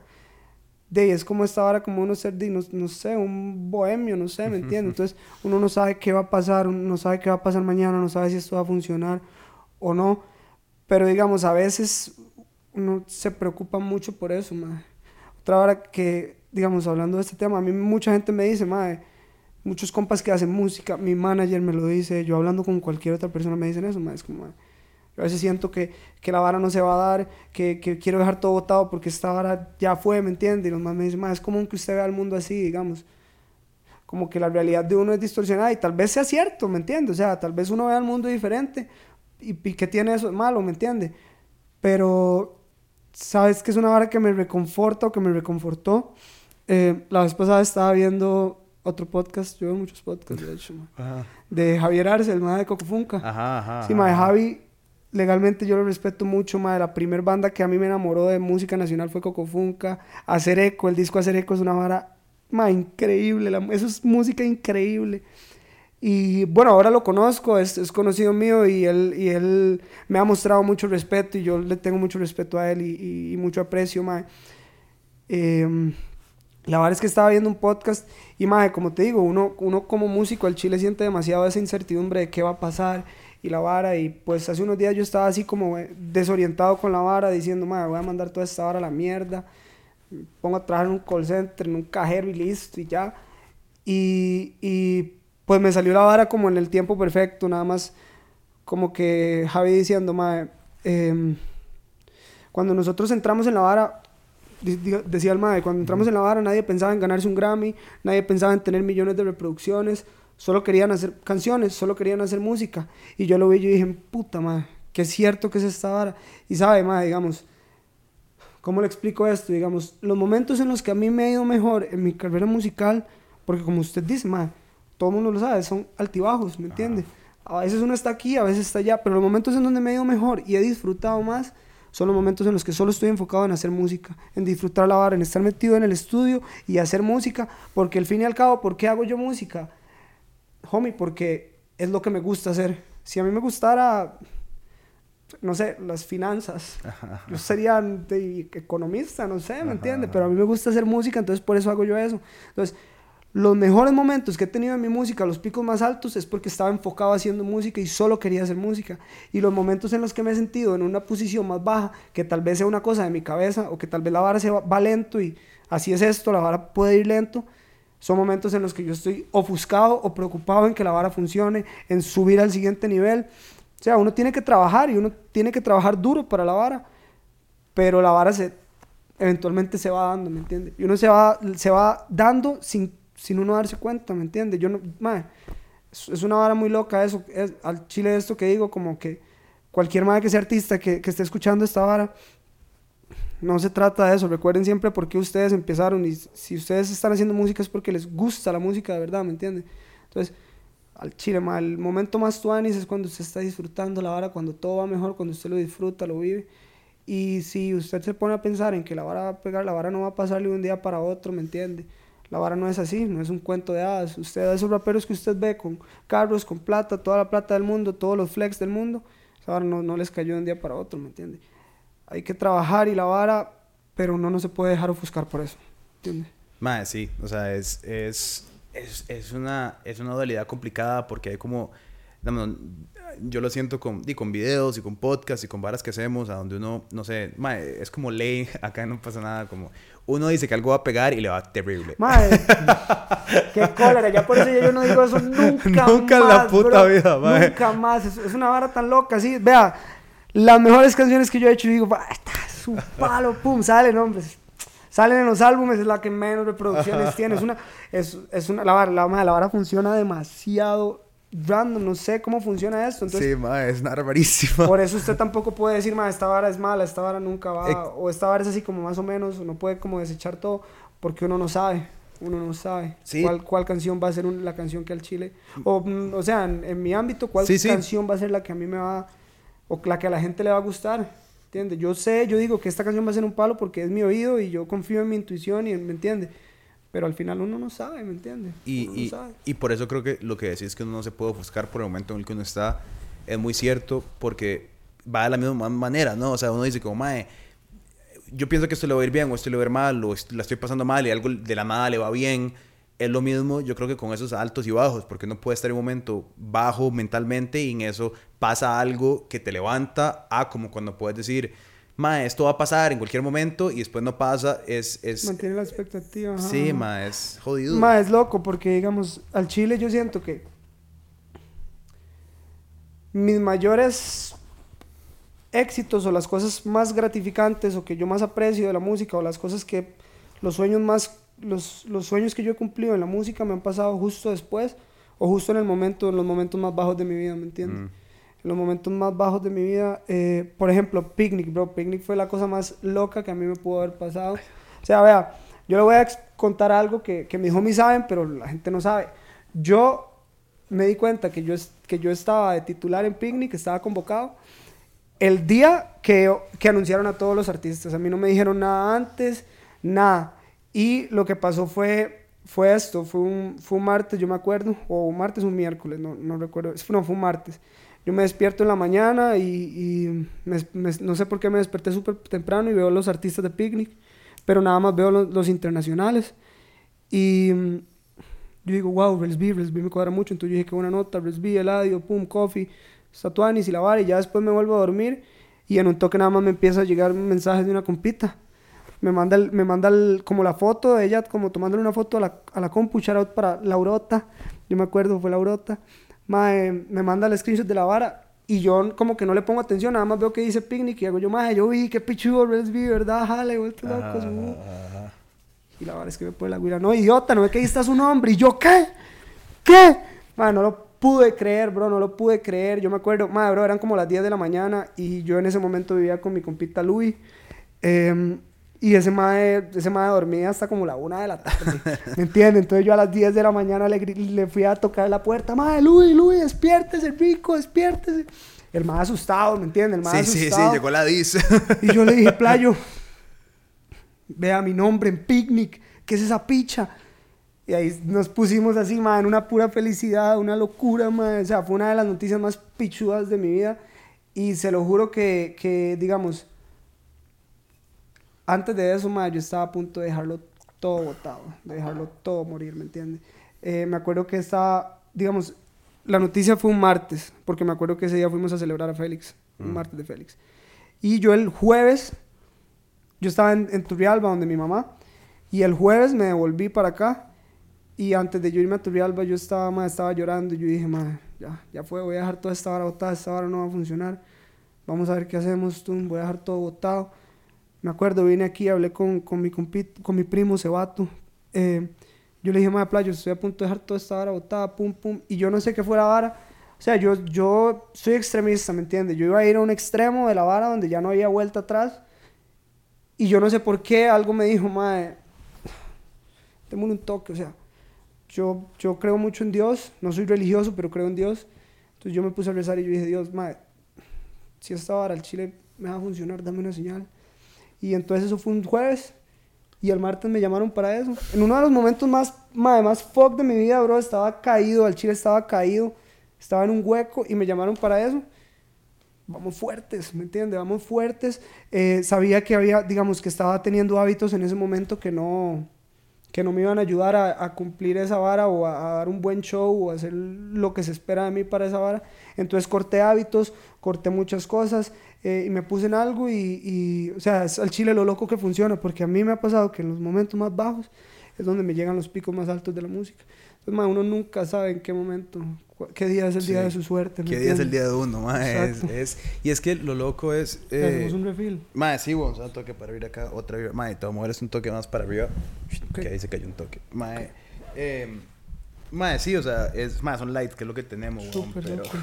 [SPEAKER 1] de es como esta hora, como uno ser, no, no, sé, un bohemio, no sé, ¿me entiende? Entonces uno no sabe qué va a pasar, uno no sabe qué va a pasar mañana, no sabe si esto va a funcionar o no, pero digamos, a veces uno se preocupa mucho por eso, madre. Otra hora que, digamos, hablando de este tema, a mí mucha gente me dice, madre, muchos compas que hacen música, mi manager me lo dice, yo hablando con cualquier otra persona me dicen eso, es como, a veces siento que, que, la vara no se va a dar, que, que, quiero dejar todo botado porque esta vara ya fue, ¿me entiende? Y los más me dicen, es común que usted vea el mundo así, digamos. Como que la realidad de uno es distorsionada y tal vez sea cierto, ¿me entiende? O sea, tal vez uno vea el mundo diferente y, y que tiene eso malo, ¿me entiende? Pero, ¿sabes que es una vara que me reconforta o que me reconfortó? Eh, la vez pasada estaba viendo otro podcast, yo veo muchos podcasts, de hecho, de Javier Arce, el más de Cocofunca. Ajá, ajá. Sí, ma, de Javi, legalmente yo lo respeto mucho, ma, la primera banda que a mí me enamoró de música nacional fue Cocofunca. Hacer Eco, el disco Hacer Eco es una vara, increíble, eso es música increíble. Y bueno, ahora lo conozco, es, es, conocido mío y él, y él me ha mostrado mucho respeto y yo le tengo mucho respeto a él y, mucho aprecio, ma. Eh, la verdad es que estaba viendo un podcast y, madre, como te digo, uno, uno como músico al chile siente demasiado esa incertidumbre de qué va a pasar y la vara. Y pues hace unos días yo estaba así como eh, desorientado con la vara, diciendo, madre, voy a mandar toda esta vara a la mierda. Pongo a trabajar en un call center, en un cajero y listo y ya. Y, y pues me salió la vara como en el tiempo perfecto, nada más como que Javi diciendo, madre, em, cuando nosotros entramos en la vara, decía el madre, cuando entramos en la vara nadie pensaba en ganarse un Grammy, nadie pensaba en tener millones de reproducciones, solo querían hacer canciones, solo querían hacer música. Y yo lo vi y yo dije, puta madre, que es cierto que es esta vara. Y sabe, madre, digamos, ¿cómo le explico esto? Digamos, los momentos en los que a mí me ha ido mejor en mi carrera musical, porque como usted dice, madre, todo el mundo lo sabe, son altibajos, ¿me entiende? A veces uno está aquí, a veces está allá, pero los momentos en donde me ha ido mejor y he disfrutado más son los momentos en los que solo estoy enfocado en hacer música, en disfrutar la vara, en estar metido en el estudio y hacer música, porque al fin y al cabo, ¿por qué hago yo música? Homie, porque es lo que me gusta hacer. Si a mí me gustara, no sé, las finanzas, yo sería economista, no sé, ¿me entiendes? Pero a mí me gusta hacer música, entonces por eso hago yo eso. Entonces, los mejores momentos que he tenido en mi música, los picos más altos, es porque estaba enfocado haciendo música y solo quería hacer música. Y los momentos en los que me he sentido en una posición más baja, que tal vez sea una cosa de mi cabeza o que tal vez la vara se va, lento y así es esto, la vara puede ir lento, son momentos en los que yo estoy ofuscado o preocupado en que la vara funcione, en subir al siguiente nivel. O sea, uno tiene que trabajar y uno tiene que trabajar duro para la vara, pero la vara se, eventualmente se va dando, ¿me entiendes? Y uno se va, se va dando sin sin uno darse cuenta, ¿me entiendes? Yo no, madre, es, una vara muy loca eso, es, al chile esto que digo, como que cualquier madre que sea artista que, que esté escuchando esta vara, no se trata de eso, recuerden siempre por qué ustedes empezaron y si ustedes están haciendo música es porque les gusta la música de verdad, ¿me entiendes? Entonces, al chile, ma, el momento más tuanis es cuando usted está disfrutando la vara, cuando todo va mejor, cuando usted lo disfruta, lo vive. Y si usted se pone a pensar en que la vara va a pegar, la vara no va a pasarle de un día para otro, ¿me entiende? La vara no es así, no es un cuento de hadas. Usted, esos raperos que usted ve con carros, con plata, toda la plata del mundo, todos los flex del mundo, esa vara no, no les cayó de un día para otro, ¿me entiende? Hay que trabajar y la vara, pero no, no se puede dejar ofuscar por eso, ¿entiende?
[SPEAKER 2] Madre, sí, o sea, es, es, es, es, una, es una dualidad complicada porque hay como yo lo siento con, y con videos y con podcasts y con varas que hacemos, a donde uno, no sé, es como ley, acá no pasa nada, como uno dice que algo va a pegar y le va terrible.
[SPEAKER 1] Madre, qué cólera. Ya por eso yo no digo eso nunca,
[SPEAKER 2] Nunca en
[SPEAKER 1] más.
[SPEAKER 2] la puta
[SPEAKER 1] bro.
[SPEAKER 2] vida, mae.
[SPEAKER 1] Nunca más. Es, es una vara tan loca, sí. Vea, las mejores canciones que yo he hecho, y digo, "Va, esta es un palo, pum, salen, hombre. Salen en los álbumes, es la que menos reproducciones tiene. Es una, es, es una, la vara, la, la vara funciona demasiado random. No sé cómo funciona esto. Entonces,
[SPEAKER 2] sí, mae, es una rarísima.
[SPEAKER 1] por eso usted tampoco puede decir, ma, esta vara es mala, esta vara nunca va,
[SPEAKER 2] Ex-
[SPEAKER 1] o esta vara es así como más o menos, uno puede como desechar todo, porque uno no sabe, uno no sabe
[SPEAKER 2] Sí.
[SPEAKER 1] cuál, cuál canción va a ser un- la canción que al Chile, o, mm, o sea, en, en mi ámbito, cuál
[SPEAKER 2] Sí, sí.
[SPEAKER 1] canción va a ser la que a mí me va, o la que a la gente le va a gustar, ¿entiendes? Yo sé, yo digo que esta canción va a ser un palo porque es mi oído y yo confío en mi intuición y ¿me entiende? Pero al final uno no sabe, ¿me entiende?
[SPEAKER 2] Y,
[SPEAKER 1] no
[SPEAKER 2] y, y por eso creo que lo que decís que uno no se puede ofuscar por el momento en el que uno está es muy cierto porque va de la misma manera, ¿no? O sea, uno dice como, mae, yo pienso que esto le va a ir bien o esto le va a ir mal o la estoy pasando mal y algo de la nada le va bien. Es lo mismo, yo creo que con esos altos y bajos, porque uno puede estar en un momento bajo mentalmente y en eso pasa algo que te levanta a como cuando puedes decir, mae, esto va a pasar en cualquier momento y después no pasa, es... es
[SPEAKER 1] Mantiene la expectativa. ajá,
[SPEAKER 2] sí, mae, es jodido.
[SPEAKER 1] Ma, es loco porque, digamos, al Chile yo siento que mis mayores éxitos o las cosas más gratificantes o que yo más aprecio de la música o las cosas que los sueños más los, los sueños que yo he cumplido en la música me han pasado justo después o justo en el momento en los momentos más bajos de mi vida ¿me entiendes?
[SPEAKER 2] Mm.
[SPEAKER 1] en los momentos más bajos de mi vida eh, por ejemplo Picnic bro Picnic fue la cosa más loca que a mí me pudo haber pasado o sea vea yo le voy a contar algo que, que mis homies saben pero la gente no sabe yo me di cuenta que yo, que yo estaba de titular en Picnic, estaba convocado, el día que, que anunciaron a todos los artistas. A mí no me dijeron nada antes, nada. Y lo que pasó fue, fue esto, fue un, fue un martes, yo me acuerdo, o un martes o un miércoles, no, no recuerdo, no, fue un martes. Yo me despierto en la mañana y, y no sé por qué me desperté súper temprano y veo los artistas de Picnic, pero nada más veo los, internacionales. Y yo digo, wow, Resby, Resby me cuadra mucho. Entonces yo dije, qué buena nota, Resby, Eladio, Pum, Coffee, Statuanis y la. Y ya después me vuelvo a dormir y en un toque nada más me empieza a llegar mensajes de una compita. Me manda, el- me manda el- como la foto de ella, como tomándole una foto a la, a la compu, shout out para Laurota. Yo me acuerdo, fue Laurota. Mae, me manda el screenshot de la vara y yo como que no le pongo atención, nada más veo que dice picnic y hago yo, mae, yo vi, qué pichudo Resby, ¿verdad? Jale, vuelto loco. uh". Y la verdad es que me pone la guira, no, idiota, no ve que ahí está su nombre. Y yo, ¿qué? ¿Qué? Madre, no lo pude creer, bro, no lo pude creer. Yo me acuerdo, madre, bro, eran como las 10 de la mañana y yo en ese momento vivía con mi compita Luis. em, y ese madre, ese madre dormía hasta como la 1 de la tarde. ¿Me entiendes? Entonces yo a las 10 de la mañana le, le fui a tocar la puerta. Madre, Luis, Luis, despiértese, rico, despiértese. El más asustado, ¿me entiendes? El más
[SPEAKER 2] Sí, sí, sí,
[SPEAKER 1] asustado.
[SPEAKER 2] llegó la dis.
[SPEAKER 1] Y yo le dije, Playo, vea mi nombre en picnic, ¿qué es esa picha? Y ahí nos pusimos así, ma, en una pura felicidad, una locura, ma. O sea, fue una de las noticias más pichudas de mi vida. Y se lo juro que, que digamos, antes de eso, ma, yo estaba a punto de dejarlo todo botado, de dejarlo todo morir, ¿me entiendes? Eh, me acuerdo que estaba, digamos, la noticia fue un martes, porque me acuerdo que ese día fuimos a celebrar a Félix, un martes de Félix. Y yo el jueves, yo estaba en, en Turrialba, donde mi mamá, y el jueves me devolví para acá. Y antes de yo irme a Turrialba, yo estaba, ma, estaba llorando. Y yo dije, madre, ya, ya fue, voy a dejar toda esta vara botada, esta vara no va a funcionar. Vamos a ver qué hacemos, tú, voy a dejar todo botado. Me acuerdo, vine aquí, hablé con, con, mi, compit- con mi primo Cebato. Eh, yo le dije, madre, playo, estoy a punto de dejar toda esta vara botada, pum, pum. Y yo no sé qué fue la vara. O sea, yo, yo soy extremista, ¿me entiendes? Yo iba a ir a un extremo de la vara donde ya no había vuelta atrás. Y yo no sé por qué algo me dijo, madre, démosle un toque, o sea, yo, yo creo mucho en Dios, no soy religioso, pero creo en Dios. Entonces yo me puse a rezar y yo dije, Dios, madre, si esta vara el chile me va a funcionar, dame una señal. Y entonces eso fue un jueves y el martes me llamaron para eso. En uno de los momentos más, madre, más fuck de mi vida, bro, estaba caído, el chile estaba caído, estaba en un hueco y me llamaron para eso vamos fuertes, ¿me entiendes? Vamos fuertes. Eh, sabía que había, digamos, que estaba teniendo hábitos en ese momento que no, que no me iban a ayudar a, a cumplir esa vara o a, a dar un buen show o a hacer lo que se espera de mí para esa vara. Entonces corté hábitos, corté muchas cosas eh, y me puse en algo y, y, o sea, es al chile lo loco que funciona, porque a mí me ha pasado que en los momentos más bajos es donde me llegan los picos más altos de la música. Entonces, ma, uno nunca sabe en qué momento, qué día es el día
[SPEAKER 2] Sí.
[SPEAKER 1] de su suerte. ¿me
[SPEAKER 2] ¿Qué día es el
[SPEAKER 1] entiendes?
[SPEAKER 2] día de uno, mae? Es, es- y es que lo loco es... eh,
[SPEAKER 1] Hacemos un refill.
[SPEAKER 2] Mae, sí, vamos a un toque para abrir acá, otra vez. Mae, te voy a mover un toque más para arriba.
[SPEAKER 1] Ok.
[SPEAKER 2] Que ahí se cayó un toque. Mae, eh, mae, sí, o sea, es, mae, son lights, que es lo que tenemos, pero...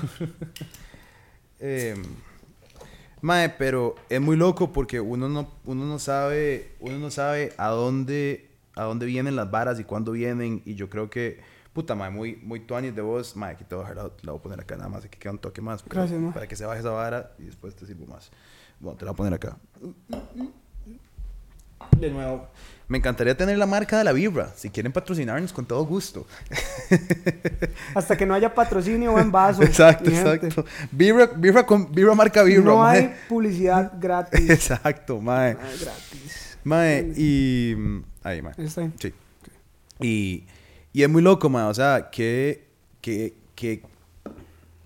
[SPEAKER 2] Eh, mae, pero es muy loco porque uno no, uno no sabe, uno no sabe a dónde, a dónde vienen las varas y cuándo vienen. Y yo creo que, puta, mae, muy, muy tuanis de vos. Mae, aquí te voy a dejar, la, la voy a poner acá nada más, aquí queda un toque más. pero
[SPEAKER 1] Gracias, mae.
[SPEAKER 2] Para que se baje esa vara y después te sirvo más. Bueno, te la voy a poner acá. De nuevo. Me encantaría tener la marca de la vibra. Si quieren patrocinarnos, con todo gusto.
[SPEAKER 1] Hasta que no haya patrocinio o en vaso.
[SPEAKER 2] exacto, exacto. Vibra, vibra, con, vibra marca vibra.
[SPEAKER 1] No
[SPEAKER 2] mae.
[SPEAKER 1] hay publicidad gratis.
[SPEAKER 2] Exacto, mae.
[SPEAKER 1] Ah, gratis.
[SPEAKER 2] Mae, y. mm, Ahí, mae.
[SPEAKER 1] Está bien.
[SPEAKER 2] Sí. Y, y es muy loco, mae. O sea, que, que, que.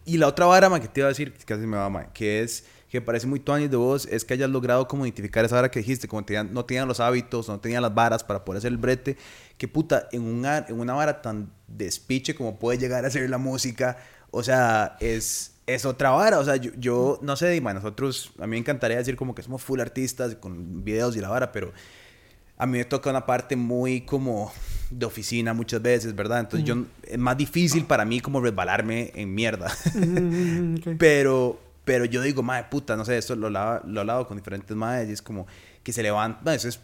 [SPEAKER 2] Y la otra vara, mae, que te iba a decir, casi me va, mae, que es. Que parece muy tuanis de vos, es que hayas logrado como identificar esa vara que dijiste, como tenían, no tenían los hábitos, no tenían las varas para poder hacer el brete. Que puta, en, un ar- en una vara tan despiche como puede llegar a ser la música, o sea, es, es otra vara. O sea, yo, no sé, mae, nosotros, a mí me encantaría decir como que somos full artistas con videos y la vara, pero a mí me toca una parte muy como de oficina muchas veces, ¿verdad? Entonces yo, es más difícil para mí como resbalarme en mierda.
[SPEAKER 1] Mm, ok.
[SPEAKER 2] pero, pero yo digo, madre puta, no sé, esto lo, lo he hablado con diferentes madres y es como que se levantan, eso es,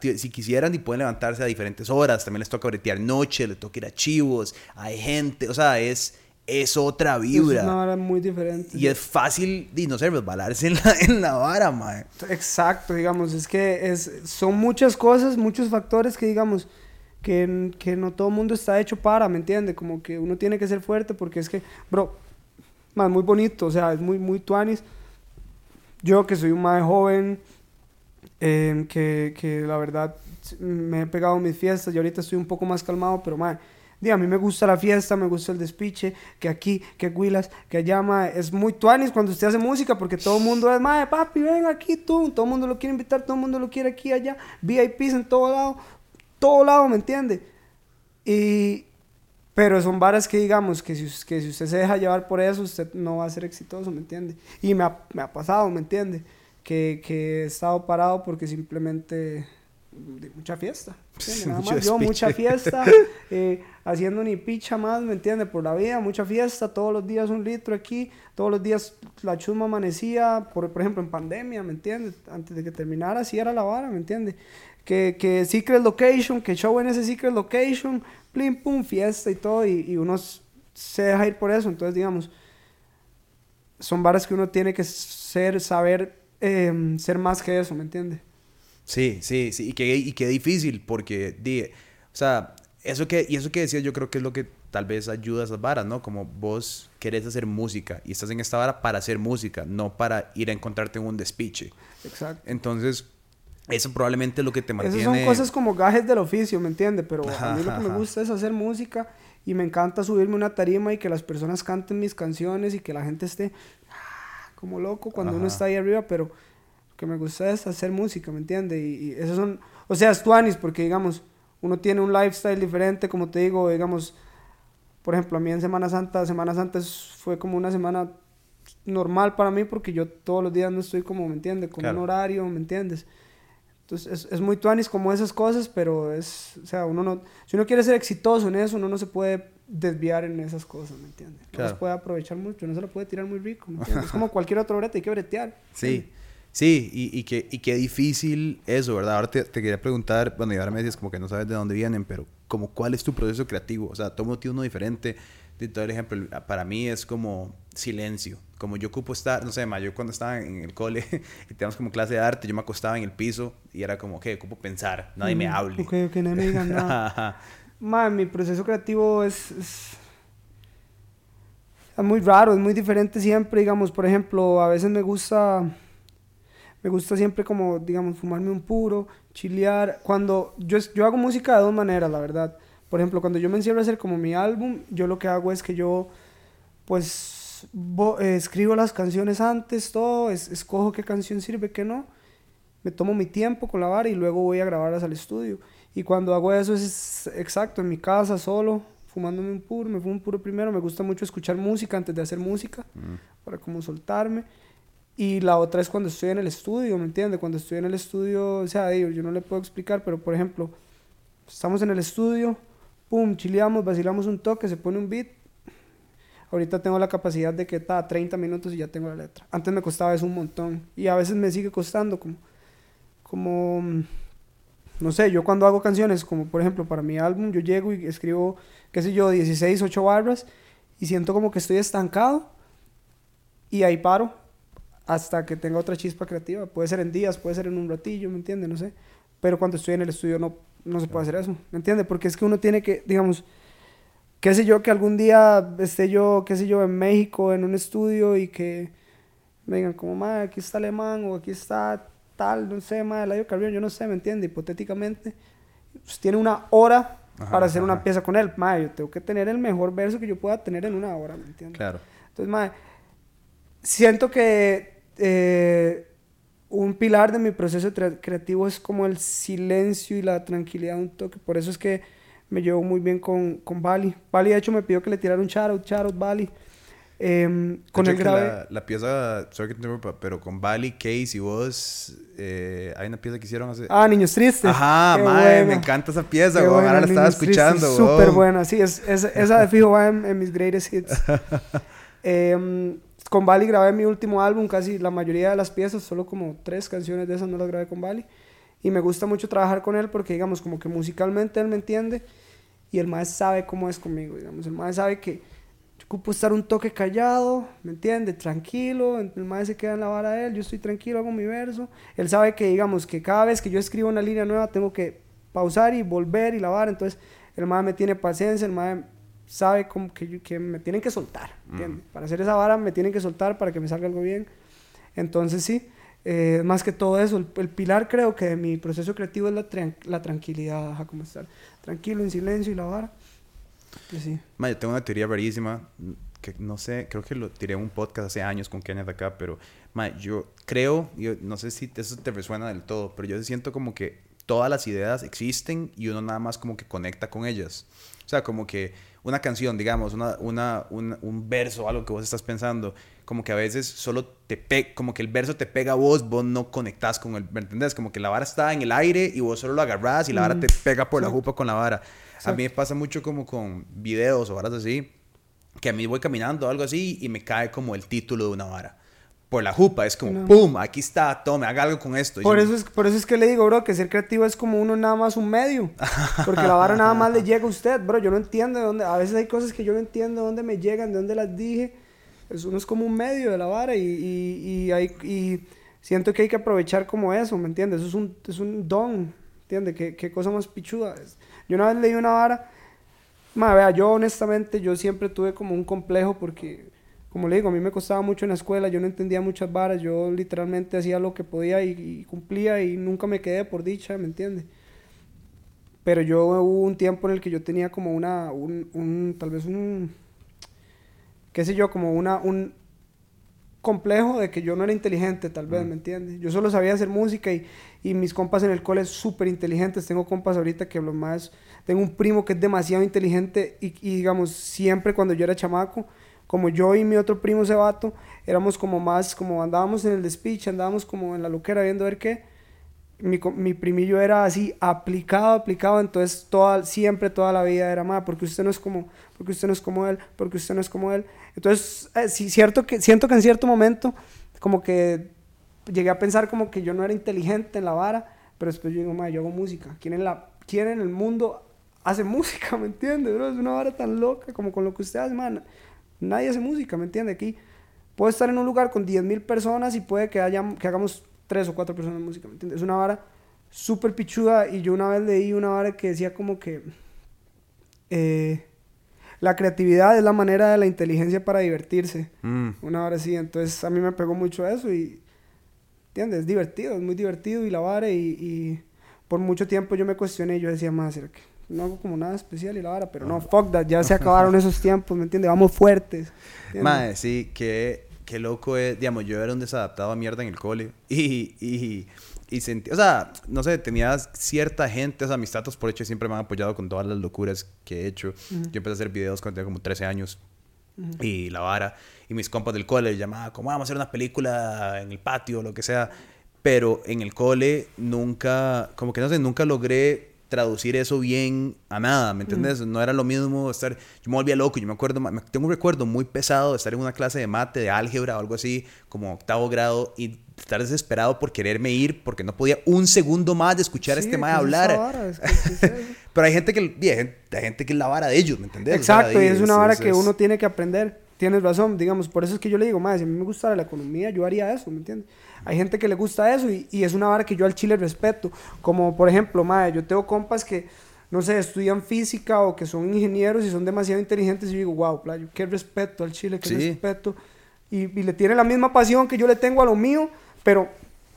[SPEAKER 2] ti- si quisieran y pueden levantarse a diferentes horas, también les toca bretear noche, les toca ir a chivos, hay gente, o sea, es, es otra
[SPEAKER 1] Es
[SPEAKER 2] vibra.
[SPEAKER 1] una vara muy diferente.
[SPEAKER 2] Y es fácil, y no sé, resbalarse en la, en la vara, madre.
[SPEAKER 1] Exacto, digamos, es que es, son muchas cosas, muchos factores que digamos que, que no todo el mundo está hecho para, ¿me entiende? Como que uno tiene que ser fuerte porque es que, bro, más muy bonito, o sea, es muy, muy tuanis. Yo que soy un más joven, em, que, que la verdad me he pegado mis fiestas y ahorita estoy un poco más calmado, pero di, a mí me gusta la fiesta, me gusta el despiche, que aquí, que Huilas, que allá, mae, es muy tuanis cuando usted hace música porque todo el mundo es, mae, papi, ven aquí tú, todo el mundo lo quiere invitar, todo el mundo lo quiere aquí, allá, VIPs en todo lado, todo lado, ¿me entiende? Y, pero son varas que digamos que si, que si usted se deja llevar por eso, usted no va a ser exitoso, ¿me entiende? Y me ha, me ha pasado, ¿me entiende? Que, que he estado parado porque simplemente de mucha fiesta. ¿entiende? Nada más yo, mucha fiesta, eh, haciendo ni picha más, ¿me entiende? Por la vida, mucha fiesta, todos los días un litro aquí, todos los días la chusma amanecía, por, por ejemplo, en pandemia, ¿me entiende? Antes de que terminara, así era la vara, ¿me entiende? Que, que Secret Location, que show en ese Secret Location, plim, pum, fiesta y todo, y, y uno se deja ir por eso, entonces, digamos, son varas que uno tiene que ser, saber em, ser más que eso, ¿me entiende?
[SPEAKER 2] Sí, sí, sí. Y qué, y qué difícil, porque, di, o sea, eso que, y eso que decías, yo creo que es lo que tal vez ayuda a esas varas, ¿no? Como vos querés hacer música y estás en esta vara para hacer música, no para ir a encontrarte en un despiche.
[SPEAKER 1] Exacto.
[SPEAKER 2] Entonces, eso probablemente es lo que te mantiene.
[SPEAKER 1] Esas son cosas como gajes del oficio, ¿me entiende? Pero a
[SPEAKER 2] Ajá,
[SPEAKER 1] mí lo que me
[SPEAKER 2] ajá.
[SPEAKER 1] gusta es hacer música y me encanta subirme a una tarima y que las personas canten mis canciones y que la gente esté ah, como loco cuando uno
[SPEAKER 2] Ajá.
[SPEAKER 1] está ahí arriba, pero lo que me gusta es hacer música, ¿me entiende? Y, y esos son, o sea, es tuanis porque digamos, uno tiene un lifestyle diferente, como te digo, digamos, por ejemplo, a mí en Semana Santa, Semana Santa fue como una semana normal para mí porque yo todos los días no estoy como, ¿me entiendes? Con
[SPEAKER 2] Claro.
[SPEAKER 1] un horario, ¿me entiendes? Entonces es, es muy tuanis como esas cosas, pero es, o sea, uno no, si uno quiere ser exitoso en eso, uno no se puede desviar en esas cosas, ¿me entiendes? No
[SPEAKER 2] Claro.
[SPEAKER 1] las puede aprovechar mucho, no se lo puede tirar muy rico, ¿me entiendes? Es como cualquier otro brete, hay que bretear.
[SPEAKER 2] Sí, sí, y, y, qué, y qué difícil eso, ¿verdad? Ahora te, te quería preguntar, bueno, y ahora me dices como que no sabes de dónde vienen, pero como cuál es tu proceso creativo, o sea, todo mundo tiene uno diferente. De todo el ejemplo, para mí es como silencio, como yo ocupo estar, no sé, ma, yo cuando estaba en el cole y teníamos como clase de arte, yo me acostaba en el piso y era como, que ocupo pensar, nadie me
[SPEAKER 1] Mm,
[SPEAKER 2] hable.
[SPEAKER 1] Ok, ok, nadie me diga nada. Man, mi proceso creativo es, es, es muy raro, es muy diferente siempre, digamos, por ejemplo, a veces me gusta, Me gusta siempre como, digamos, fumarme un puro, chilear. Cuando yo, yo hago música de dos maneras, la verdad. Por ejemplo, cuando yo me encierro a hacer como mi álbum, yo lo que hago es que yo, pues, escribo las canciones antes, todo, escojo qué canción sirve, qué no. Me tomo mi tiempo con la vara y luego voy a grabarlas al estudio. Y cuando hago eso es exacto, en mi casa, solo, fumándome un puro, me fumo un puro primero. Me gusta mucho escuchar música antes de hacer música, mm. para como soltarme. Y la otra es cuando estoy en el estudio, ¿me entiendes? Cuando estoy en el estudio, o sea, yo no le puedo explicar, pero por ejemplo, estamos en el estudio, pum, chileamos, vacilamos un toque, se pone un beat. Ahorita tengo la capacidad de que está 30 minutos y ya tengo la letra. Antes me costaba eso un montón y a veces me sigue costando como como no sé, yo cuando hago canciones, como por ejemplo para mi álbum, yo llego y escribo, qué sé yo, 16, 8 barras y siento como que estoy estancado y ahí paro hasta que tenga otra chispa creativa. Puede ser en días, puede ser en un ratillo, ¿me entiendes? No sé. Pero cuando estoy en el estudio no, no se puede hacer eso, ¿me entiendes? Porque es que uno tiene que, digamos, qué sé yo, que algún día esté yo, qué sé yo, en México, en un estudio y que me digan como, madre, aquí está Alemán o aquí está tal, no sé, madre, Layo Carrión, yo no sé, ¿me entiende? Hipotéticamente, pues tiene una hora para hacer una pieza con él. Madre, yo tengo que tener el mejor verso que yo pueda tener en una hora, ¿me entiendes?
[SPEAKER 2] Claro.
[SPEAKER 1] Entonces, madre, siento que eh, un pilar de mi proceso creativo es como el silencio y la tranquilidad un toque. Por eso es que me llevo muy bien con, con Bali. Bali, de hecho, me pidió que le tirara un shout out, Bali. Em, con el grave.
[SPEAKER 2] La, pieza, sorry que pero con Bali, Case y vos, eh, hay una pieza que hicieron hace.
[SPEAKER 1] Ah, Niños Tristes.
[SPEAKER 2] Ajá, madre, me encanta esa pieza, güey. Ahora la estaba escuchando,
[SPEAKER 1] Súper buena, sí, es, esa de fijo va en, mis greatest hits. Em, con Bali grabé mi último álbum, casi la mayoría de las piezas, solo como tres canciones de esas no las grabé con Bali. Y me gusta mucho trabajar con él porque, digamos, como que musicalmente él me entiende y el maestro sabe cómo es conmigo, digamos. El maestro sabe que ocupo estar un toque callado, ¿me entiende? Tranquilo, el maestro se queda en la vara de él, yo estoy tranquilo, hago mi verso. Él sabe que, digamos, que cada vez que yo escribo una línea nueva tengo que pausar y volver y lavar, entonces el maestro me tiene paciencia, el maestro sabe como que, que me tienen que soltar, ¿entiendes? Para hacer esa vara me tienen que soltar para que me salga algo bien. Entonces sí, eh, más que todo eso, el, pilar creo que de mi proceso creativo es la, la tranquilidad, como estar tranquilo, en silencio y la vara.
[SPEAKER 2] Pues sí. yo tengo una teoría rarísima que no sé, creo que lo tiré en un podcast hace años con Kenneth acá, pero yo creo, yo no sé si eso te resuena del todo, pero yo siento como que todas las ideas existen y uno nada más como que conecta con ellas. O sea, como que una canción, digamos, una, una, un verso, algo que vos estás pensando, como que a veces solo te pega, como que el verso te pega a vos, vos no conectás con el, ¿me entendés? Como que la vara está en el aire y vos solo lo agarrás y la vara te pega por la jupa con la vara. A mí me pasa mucho como con videos o varas así, que a mí voy caminando o algo así y me cae como el título de una vara por la jupa. Es como, ¡pum! Aquí está, tome, haga algo con esto.
[SPEAKER 1] Por, eso es, por eso es que le digo, bro, que ser creativo es como uno nada más un medio. Porque la vara nada más le llega a usted, bro. Yo no entiendo de dónde. A veces hay cosas que yo no entiendo de dónde me llegan, de dónde las dije. Es, uno es como un medio de la vara y, y, y, hay, y siento que hay que aprovechar como eso, ¿me entiendes? Eso es un, es un don, ¿entiendes? ¿Qué, qué cosa más pichuda. Yo una vez leí una vara. Ma, vea, yo honestamente, yo siempre tuve como un complejo porque como le digo, a mí me costaba mucho en la escuela, yo no entendía muchas varas, yo literalmente hacía lo que podía y, cumplía y nunca me quedé por dicha, ¿me entiende? Pero yo hubo un tiempo en el que yo tenía como una, un, un tal vez un, qué sé yo, como una, un complejo de que yo no era inteligente, tal vez, ¿me entiende? Yo solo sabía hacer música y, y mis compas en el cole súper inteligentes, tengo compas ahorita que lo más, tengo un primo que es demasiado inteligente y, y digamos, siempre cuando yo era chamaco, como yo y mi otro primo Cebato, éramos como más, como andábamos en el despiche, andábamos como en la loquera viendo a ver qué. Mi, mi primillo era así, aplicado, aplicado, entonces toda, siempre, toda la vida era más, porque usted no es como, porque usted no es como él, porque usted no es como él. Entonces, eh, cierto que, siento que en cierto momento, como que llegué a pensar como que yo no era inteligente en la vara, pero después yo digo, ma, yo hago música. ¿Quién en, la, quién en el mundo hace música, me entiendes, bro? Es una vara tan loca como con lo que usted hace, man. Nadie hace música, ¿me entiende? Aquí puedo estar en un lugar con 10.000 personas y puede que, haya, que hagamos 3 o 4 personas de música, ¿me entiendes? Es una vara súper pichuda y yo una vez leí una vara que decía como que eh, la creatividad es la manera de la inteligencia para divertirse. Mm. Una vara así, entonces a mí me pegó mucho eso y ¿entiendes? Es divertido, es muy divertido y la vara y, y por mucho tiempo yo me cuestioné, yo decía, más, ¿será que no hago como nada especial y la vara? Pero no, fuck that, ya se acabaron esos tiempos, ¿me entiendes? Vamos fuertes. ¿entiendes?
[SPEAKER 2] Mae, sí, qué, qué loco es. Digamos, yo era un desadaptado a mierda en el cole. Y, y, y sentí, o sea, no sé, tenía cierta gente, o sea, mis tatos por hecho siempre me han apoyado con todas las locuras que he hecho. Yo empecé a hacer videos cuando tenía como 13 años. Y la vara. Y mis compas del cole llamaban como, vamos a hacer una película en el patio, lo que sea. Pero en el cole nunca, como que no sé, nunca logré traducir eso bien a nada, ¿me entiendes? No era lo mismo estar, yo me volvía loco, yo me acuerdo, me- tengo un recuerdo muy pesado de estar en una clase de mate, de álgebra o algo así, como octavo grado, y estar desesperado por quererme ir porque no podía un segundo más de escuchar a este mae
[SPEAKER 1] ¿qué es esa
[SPEAKER 2] hablar.
[SPEAKER 1] vara? Es que- ¿qué es eso?
[SPEAKER 2] Pero hay gente que, hay gente, hay gente que es la vara de ellos, ¿me entiendes?
[SPEAKER 1] Exacto, y es una vara
[SPEAKER 2] es-
[SPEAKER 1] que uno tiene que aprender. Tienes razón, digamos, por eso es que yo le digo, madre, si a mí me gustara la economía, yo haría eso, ¿me entiendes? Hay gente que le gusta eso y, y es una vara que yo al chile respeto. Como por ejemplo, madre, yo tengo compas que, no sé, estudian física o que son ingenieros y son demasiado inteligentes y yo digo, wow, playo, qué respeto al chile, qué
[SPEAKER 2] Sí.
[SPEAKER 1] respeto. Y, y le tiene la misma pasión que yo le tengo a lo mío, pero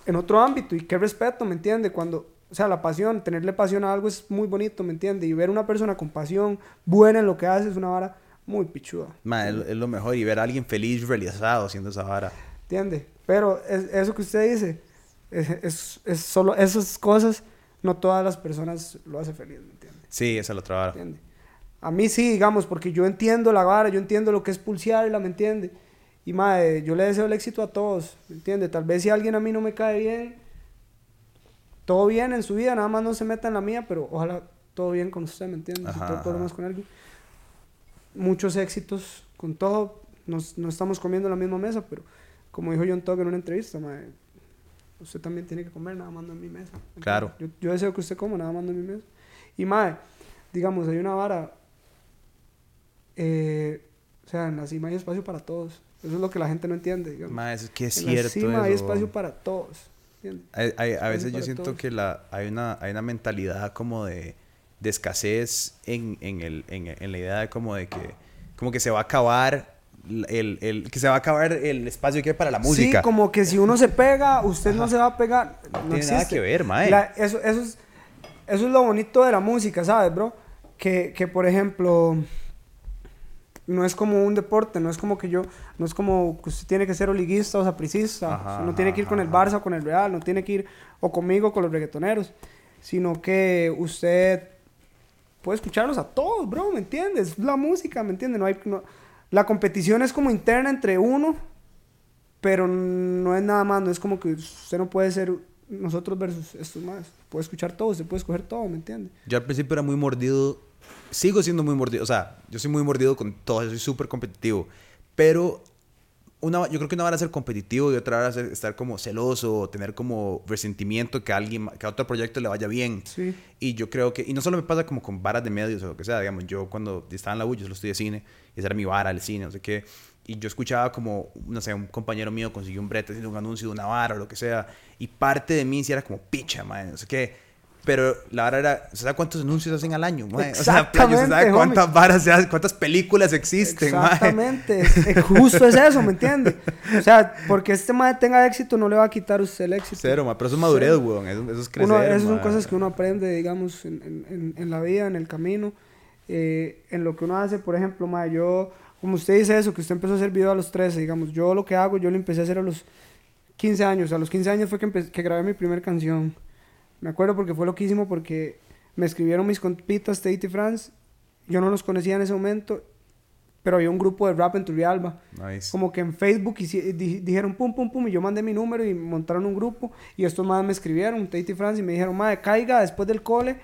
[SPEAKER 1] en otro ámbito y qué respeto, ¿me entiende? Cuando, o sea, la pasión, tenerle pasión a algo es muy bonito, ¿me entiende? Y ver una persona con pasión, buena en lo que hace, es una vara muy pichuda,
[SPEAKER 2] mae, es, lo mejor y ver a alguien feliz realizado haciendo esa vara.
[SPEAKER 1] ¿entiende? Pero es- eso que usted dice, es, es, es solo esas cosas, no todas las personas lo hacen feliz, ¿me entiende?
[SPEAKER 2] Sí, esa es la otra vara.
[SPEAKER 1] ¿Entiende? A mí sí, digamos, porque yo entiendo la vara, yo entiendo lo que es pulsearla, ¿me entiende? Y madre, yo le deseo el éxito a todos, ¿me entiende? Tal vez si alguien a mí no me cae bien, todo bien en su vida, nada más no se meta en la mía, pero ojalá todo bien con usted, ¿me entiende? Si
[SPEAKER 2] Ajá,
[SPEAKER 1] todo
[SPEAKER 2] ajá.
[SPEAKER 1] problemas con alguien. Muchos éxitos con todo, nos, no estamos comiendo en la misma mesa, pero como dijo John Tog en una entrevista, madre, usted también tiene que comer, nada más no en mi mesa.
[SPEAKER 2] Claro.
[SPEAKER 1] Yo, yo deseo que usted coma, nada más no en mi mesa. Y madre, digamos, hay una vara, eh, o sea, en la cima hay espacio para todos. Eso es lo que la gente no entiende, digamos.
[SPEAKER 2] Mae, es que es
[SPEAKER 1] en
[SPEAKER 2] cierto
[SPEAKER 1] la cima hay
[SPEAKER 2] eso.
[SPEAKER 1] espacio para todos.
[SPEAKER 2] Hay- hay- a veces yo siento
[SPEAKER 1] todos.
[SPEAKER 2] que la, hay, una, hay una mentalidad como de, de escasez en, en, el, en, en la idea de como de que, como que se va a acabar el, el- que se va a acabar el espacio que hay para la música.
[SPEAKER 1] Sí, como que si uno se pega, usted no se va a pegar. No,
[SPEAKER 2] tiene nada que ver, mae.
[SPEAKER 1] La- eso, eso, es, eso es lo bonito de la música, ¿sabes, bro? Que, que, por ejemplo, no es como un deporte, no es como que yo, no es como que usted tiene que ser oliguista o sapricista,
[SPEAKER 2] Ajá,
[SPEAKER 1] no tiene que ir con el
[SPEAKER 2] ajá,
[SPEAKER 1] Barça o con el Real, no tiene que ir o conmigo con los reggaetoneros, sino que usted puede escucharlos a todos, bro, ¿me entiendes? Es la música, ¿me entiendes? No hay, no- la competición es como interna entre uno, pero no es nada más, no es como que usted no puede ser nosotros versus estos más. Puede escuchar todo, usted puede escoger todo, ¿me entiende?
[SPEAKER 2] Yo al principio era muy mordido, sigo siendo muy mordido, o sea, yo soy muy mordido con todo, yo soy súper competitivo, pero una, yo creo que una vara ser competitivo y otra vara es estar como celoso o tener como resentimiento que a alguien, que a otro proyecto le vaya bien.
[SPEAKER 1] Sí.
[SPEAKER 2] Y yo creo que, y no solo me pasa como con varas de medios o lo que sea, digamos, yo cuando estaba en la U, yo solo estudié cine, esa era mi vara, el cine, no sé qué, y yo escuchaba como, no sé, un compañero mío consiguió un brete haciendo un anuncio de una vara o lo que sea, y parte de mí sí era como, picha, madre, no sé qué. Pero la vara era, ¿usted sabe cuántos anuncios hacen al año? mae? O sea, playo, ¿usted sabe
[SPEAKER 1] Exactamente,
[SPEAKER 2] cuántas
[SPEAKER 1] homie.
[SPEAKER 2] varas se hacen, cuántas películas existen?
[SPEAKER 1] Exactamente, es- justo es eso, ¿me entiende? O sea, porque este madre tenga éxito no le va a quitar usted el éxito.
[SPEAKER 2] Cero, mae, pero eso es madurez, weón, eso, eso es crecer,
[SPEAKER 1] Uno, esas son cosas que uno aprende, digamos, en- en- en la vida, en el camino, eh, en lo que uno hace. Por ejemplo, ma, yo, como usted dice eso, que usted empezó a hacer video a los 13, digamos, yo lo que hago, yo lo empecé a hacer a los 15 años. A los 15 años fue que, que grabé mi primera canción. Me acuerdo porque fue loquísimo porque me escribieron mis compitas Tate y France. Yo no los conocía en ese momento, pero había un grupo de rap en Turrialba.
[SPEAKER 2] Nice.
[SPEAKER 1] Como que en Facebook hici- di- dijeron pum, pum, pum, y yo mandé mi número y montaron un grupo. Y estos más me escribieron, Tate y France, y me dijeron, madre, caiga después del cole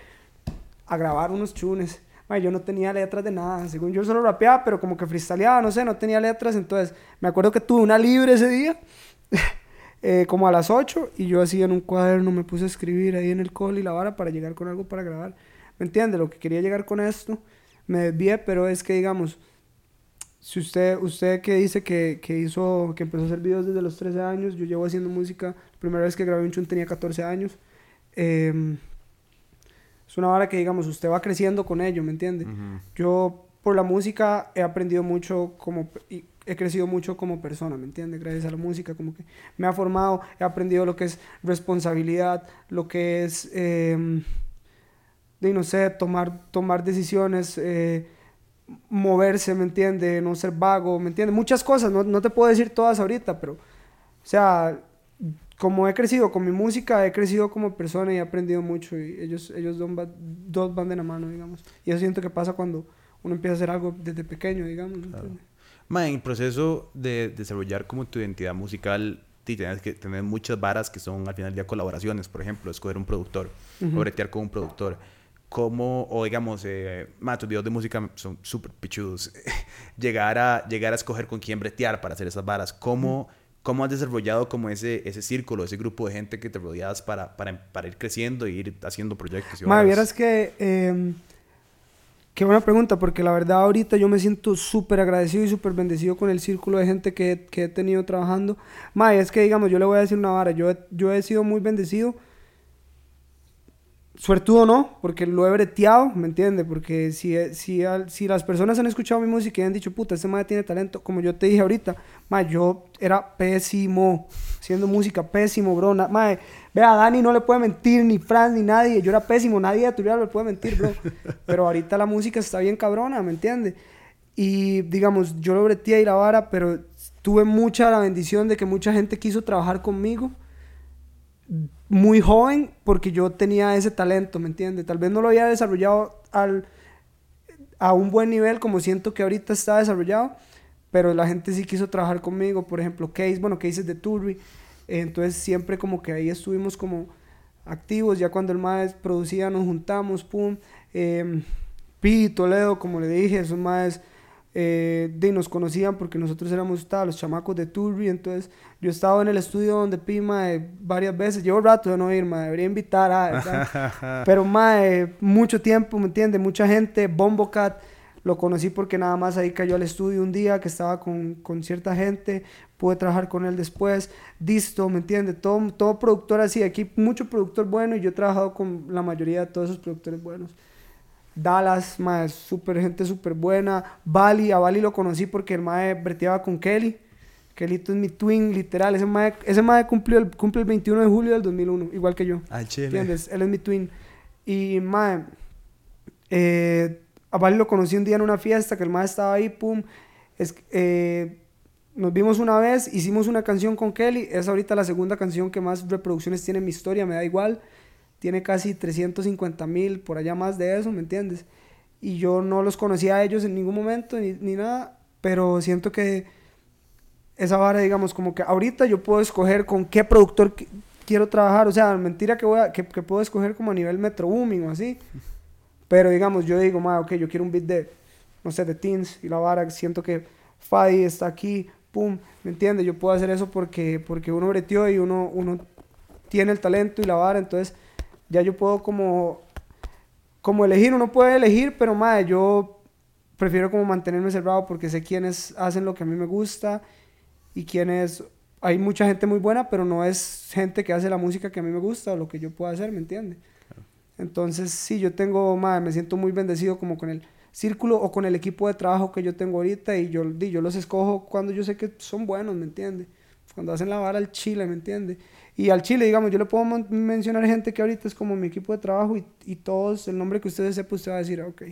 [SPEAKER 1] a grabar unos chunes. Yo no tenía letras de nada. Según yo solo rapeaba, pero como que freestyleaba, no sé, no tenía letras. Entonces, me acuerdo que tuve una libre ese día, eh, como a las 8, y yo así en un cuaderno me puse a escribir ahí en el cole y la vara para llegar con algo para grabar. ¿Me entiende? Lo que quería llegar con esto, me desvié, pero es que, digamos, si usted, usted que dice que, que hizo, que empezó a hacer videos desde los 13 años, yo llevo haciendo música, la primera vez que grabé un chun tenía 14 años. Eh, es una vara que, digamos, usted va creciendo con ello, ¿me entiende? Yo, por la música, he aprendido mucho como... y he crecido mucho como persona, ¿me entiendes? Gracias a la música, como que me ha formado, he aprendido lo que es responsabilidad, lo que es, eh, de, no sé, tomar, tomar decisiones, eh, moverse, ¿me entiendes? No ser vago, ¿me entiendes? Muchas cosas, no, no te puedo decir todas ahorita, pero, o sea, como he crecido con mi música, he crecido como persona y he aprendido mucho y ellos, ellos dos, van- dos van de la mano, digamos. Y eso siento que pasa cuando uno empieza a hacer algo desde pequeño, digamos. ¿me entiendes?
[SPEAKER 2] Ma, en el proceso de desarrollar como tu identidad musical, ti tienes que tener muchas varas que son al final día colaboraciones, por ejemplo, escoger un productor o bretear con un productor. ¿Cómo, o digamos, eh, ma, tus videos de música son súper pichudos, llegar, a, llegar a escoger con quién bretear para hacer esas varas? ¿Cómo, cómo has desarrollado como ese, ese círculo, ese grupo de gente que te rodeas para, para, para ir creciendo e ir haciendo proyectos? y
[SPEAKER 1] Ma, vieras que... eh, qué buena pregunta, porque la verdad ahorita yo me siento súper agradecido y súper bendecido con el círculo de gente que, que he tenido trabajando. Ma, y es que, digamos, yo le voy a decir una vara, yo, he- yo he sido muy bendecido. Suertudo no, porque lo he breteado, ¿me entiendes? Porque si, si, al- si las personas han escuchado mi música y han dicho, puta, este madre tiene talento, como yo te dije ahorita, ma, yo era pésimo, haciendo música, pésimo, bro. Na- ma, vea, Dani no le puede mentir, ni Franz, ni nadie, yo era pésimo, nadie de tu vida le puede mentir, bro. Pero ahorita la música está bien cabrona, ¿me entiendes? Y digamos, yo lo breteé y la vara, pero tuve mucha la bendición de que mucha gente quiso trabajar conmigo muy joven porque yo tenía ese talento, ¿me entiendes? Tal vez no lo había desarrollado al, a un buen nivel como siento que ahorita está desarrollado, pero la gente sí quiso trabajar conmigo, por ejemplo, Case, bueno, Case es de Turri, eh, entonces siempre como que ahí estuvimos como activos, ya cuando el maes producía nos juntamos, pum, eh, Pi, Toledo, como le dije, esos maes eh, de, nos conocían porque nosotros éramos ta, los chamacos de Turri, entonces yo estaba en el estudio donde Pi, mae, varias veces, llevo rato de no ir, mae, debería invitar a, pero mae, mucho tiempo, ¿me entiendes? Mucha gente, Bombo Cat, lo conocí porque nada más ahí cayó al estudio un día que estaba con, con cierta gente, pude trabajar con él después, Disto, ¿me entiendes? Todo, todo productor así, aquí mucho productor bueno y yo he trabajado con la mayoría de todos esos productores buenos. Dallas, mae, super, gente súper buena. Bali, a Bali lo conocí porque el mae breteaba con Kelly. Kelito es mi twin, literal. Ese mae, ese mae cumplió el, cumple el 21 de julio del 2001, igual que yo.
[SPEAKER 2] Al chile.
[SPEAKER 1] ¿Entiendes? Él es mi twin. Y mae, eh, a Bali lo conocí un día en una fiesta que el mae estaba ahí, pum. Es, eh, nos vimos una vez, hicimos una canción con Kelly. Es ahorita la segunda canción que más reproducciones tiene en mi historia, me da igual. Tiene casi 350 mil, por allá más de eso, ¿me entiendes? Y yo no los conocía a ellos en ningún momento ni, ni nada, pero siento que esa vara, digamos, como que ahorita yo puedo escoger con qué productor qui- quiero trabajar. O sea, mentira que, voy a- que, que puedo escoger como a nivel metro booming o así. Pero digamos, yo digo, ma, ok, yo quiero un beat de, no sé, de teens y la vara, siento que Fadi está aquí, pum, ¿me entiendes? Yo puedo hacer eso porque, porque uno breteó y uno, uno tiene el talento y la vara, entonces ya yo puedo como, como elegir, uno puede elegir, pero ma, yo prefiero como mantenerme cerrado porque sé quiénes hacen lo que a mí me gusta y quiénes, hay mucha gente muy buena, pero no es gente que hace la música que a mí me gusta o lo que yo puedo hacer, ¿me entiendes? Entonces, sí, yo tengo, madre, me siento muy bendecido como con el círculo o con el equipo de trabajo que yo tengo ahorita y yo, di, yo los escojo cuando yo sé que son buenos, ¿me entiendes? Cuando hacen la vara al chile, ¿me entiendes? Y al chile, digamos, yo le puedo mencionar gente que ahorita es como mi equipo de trabajo y, y todos, el nombre que ustedes sepan, usted va a decir, "Ah, ok,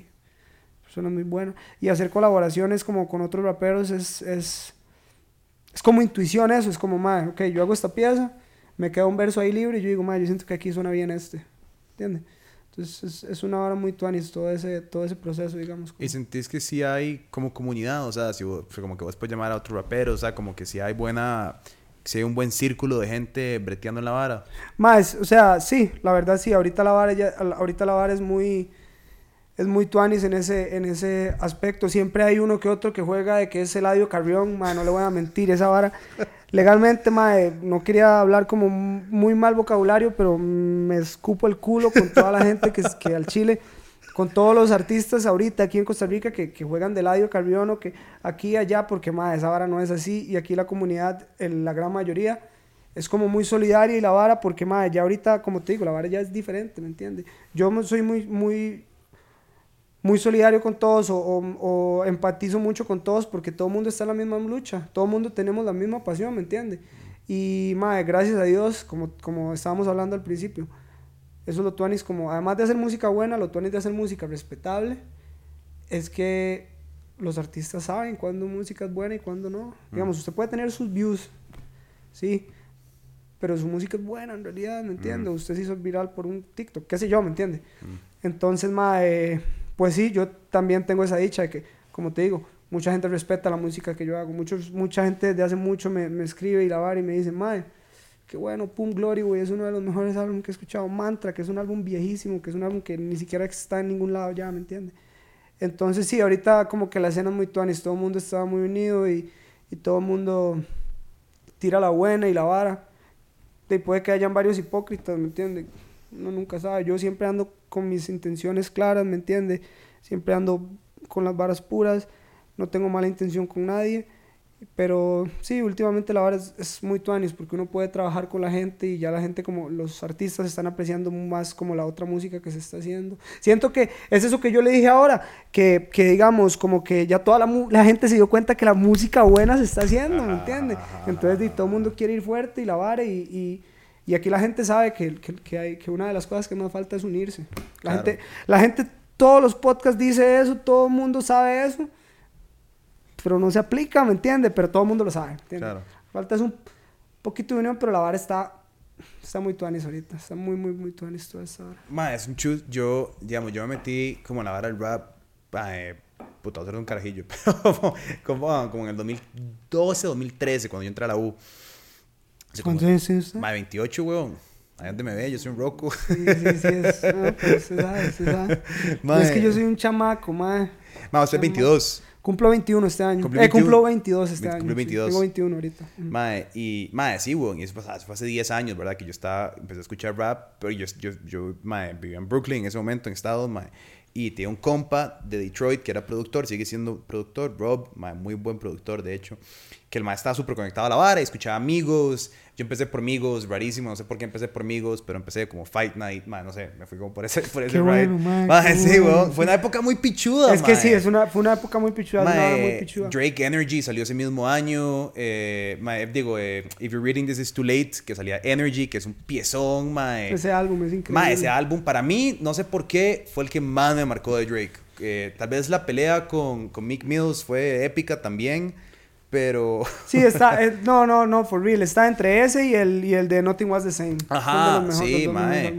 [SPEAKER 1] persona muy buena. Y hacer colaboraciones como con otros raperos es, es, es como intuición eso, es como, madre, ok, yo hago esta pieza, me queda un verso ahí libre y yo digo, madre, yo siento que aquí suena bien este, ¿entiendes? Entonces es, es una hora muy tuanis todo ese, todo ese proceso, digamos.
[SPEAKER 2] ¿Y sentís que sí hay como comunidad? O sea, si vos- sea, como que vos puedes llamar a otro rapero, o sea, como que sí hay buena, si hay un buen círculo de gente breteando en la vara.
[SPEAKER 1] Más, o sea, sí, la verdad sí, ahorita la vara, ahorita la vara es muy, es muy tuanis en ese, en ese aspecto. Siempre hay uno que otro que juega de que es Eladio Carrión, ma, no le voy a mentir, esa vara. Legalmente, ma, no quería hablar como muy mal vocabulario, pero me escupo el culo con toda la gente que, que al Chile, con todos los artistas ahorita aquí en Costa Rica que, que juegan de Eladio Carrión que aquí y allá, porque ma, esa vara no es así y aquí la comunidad, la gran mayoría, es como muy solidaria y la vara, porque madre, ya ahorita, como te digo, la vara ya es diferente, ¿me entiendes? Yo soy muy, muy, muy solidario con todos o, o- o empatizo mucho con todos porque todo el mundo está en la misma lucha, todo el mundo tenemos la misma pasión, ¿me entiende? Y, madre, gracias a Dios, como, como estábamos hablando al principio, eso es lo tuanis como, además de hacer música buena, lo tuanis de hacer música respetable, es que los artistas saben cuándo música es buena y cuándo no. Digamos, usted puede tener sus views, sí, pero su música es buena en realidad, ¿me entiende? Usted se hizo viral por un TikTok, qué sé yo, ¿me entiende? Entonces, mae, pues sí, yo también tengo esa dicha de que, como te digo, mucha gente respeta la música que yo hago. Muchos, mucha gente desde hace mucho me, me escribe y la y me dice, mae, qué bueno, Pum Glory, güey, es uno de los mejores álbumes que he escuchado. Mantra, que es un álbum viejísimo, que es un álbum que ni siquiera está en ningún lado ya, ¿me entiende? Entonces sí, ahorita como que la escena es muy tuanis, todo el mundo está muy unido y, y todo el mundo tira la buena y la vara. Y puede que hayan varios hipócritas, ¿me entiende? Uno nunca sabe. Yo siempre ando con mis intenciones claras, ¿me entiende? Siempre ando con las varas puras, no tengo mala intención con nadie. Pero sí, últimamente la vara es, es muy tuanis porque uno puede trabajar con la gente y ya la gente como los artistas están apreciando más como la otra música que se está haciendo. Siento que es eso que yo le dije ahora, que, que digamos como que ya toda la, la gente se dio cuenta que la música buena se está haciendo, ¿me entiendes? Entonces y todo el mundo quiere ir fuerte y la vara y, y, y aquí la gente sabe que, que, que hay, que una de las cosas que más falta es unirse. La,
[SPEAKER 2] Claro.
[SPEAKER 1] gente, la gente, todos los podcasts dice eso, todo el mundo sabe eso pero no se aplica, ¿me entiendes? Pero todo el mundo lo sabe, ¿me entiendes?
[SPEAKER 2] Claro.
[SPEAKER 1] Falta es un poquito de unión, pero la vara está, está muy tuanis ahorita, está muy, muy, muy tuanis toda esta vara.
[SPEAKER 2] Ma, es un chus. Yo, digamos, yo me metí como en la vara del rap. Eh, puta, era un carajillo. Pero como, como en el 2012, 2013, cuando yo entré a la U. Como-
[SPEAKER 1] ¿Cuántos años tiene usted?
[SPEAKER 2] Ma, 28, weón. Donde me ve, yo soy un roco.
[SPEAKER 1] Sí, sí, sí, es, no, usted sabe, usted sabe.
[SPEAKER 2] Mae.
[SPEAKER 1] Es que yo soy un chamaco, mae.
[SPEAKER 2] Ma, usted es 22.
[SPEAKER 1] Cumplo 21 este año.
[SPEAKER 2] Cumplió
[SPEAKER 1] eh,
[SPEAKER 2] 21.
[SPEAKER 1] cumplo 22 este
[SPEAKER 2] Ve-
[SPEAKER 1] año.
[SPEAKER 2] cumplió
[SPEAKER 1] sí.
[SPEAKER 2] 22.
[SPEAKER 1] Tengo 21 ahorita. Ujú.
[SPEAKER 2] Mae, y, mae, sí, weón, y eso, pasaba- eso fue hace 10 años, ¿verdad? Que yo estaba, empecé a escuchar rap, pero yo, yo, yo mae, vivía en Brooklyn en ese momento, en Estados, mae, y tenía un compa de Detroit que era productor, sigue siendo productor, Rob, mae, muy buen productor, de hecho, que el mae estaba súper conectado a la vara, escuchaba amigos, yo empecé por amigos, rarísimo, no sé por qué empecé por amigos, pero empecé como Fight Night, mae, no sé, me fui como por ese, por ese
[SPEAKER 1] Qué
[SPEAKER 2] ride.
[SPEAKER 1] bueno, mae,
[SPEAKER 2] Mae,
[SPEAKER 1] qué
[SPEAKER 2] sí,
[SPEAKER 1] bueno.
[SPEAKER 2] weón, fue una época muy pichuda,
[SPEAKER 1] Es que sí, es una, fue una época muy pichuda, una muy
[SPEAKER 2] Mae,
[SPEAKER 1] pichuda.
[SPEAKER 2] Drake Energy salió ese mismo año. Eh, mae, digo, eh, If You're Reading This Is Too Late, que salía Energy, que es un piezón, mae.
[SPEAKER 1] Ese álbum es increíble.
[SPEAKER 2] Mae, ese álbum para mí, no sé por qué, fue el que más me marcó de Drake. Eh, tal vez la pelea con, con Mick Mills fue épica también, pero...
[SPEAKER 1] Sí, está, eh, no, no, no, for real, está entre ese y el, y el de Nothing Was the Same.
[SPEAKER 2] Ajá,
[SPEAKER 1] los mejores-
[SPEAKER 2] sí, mae.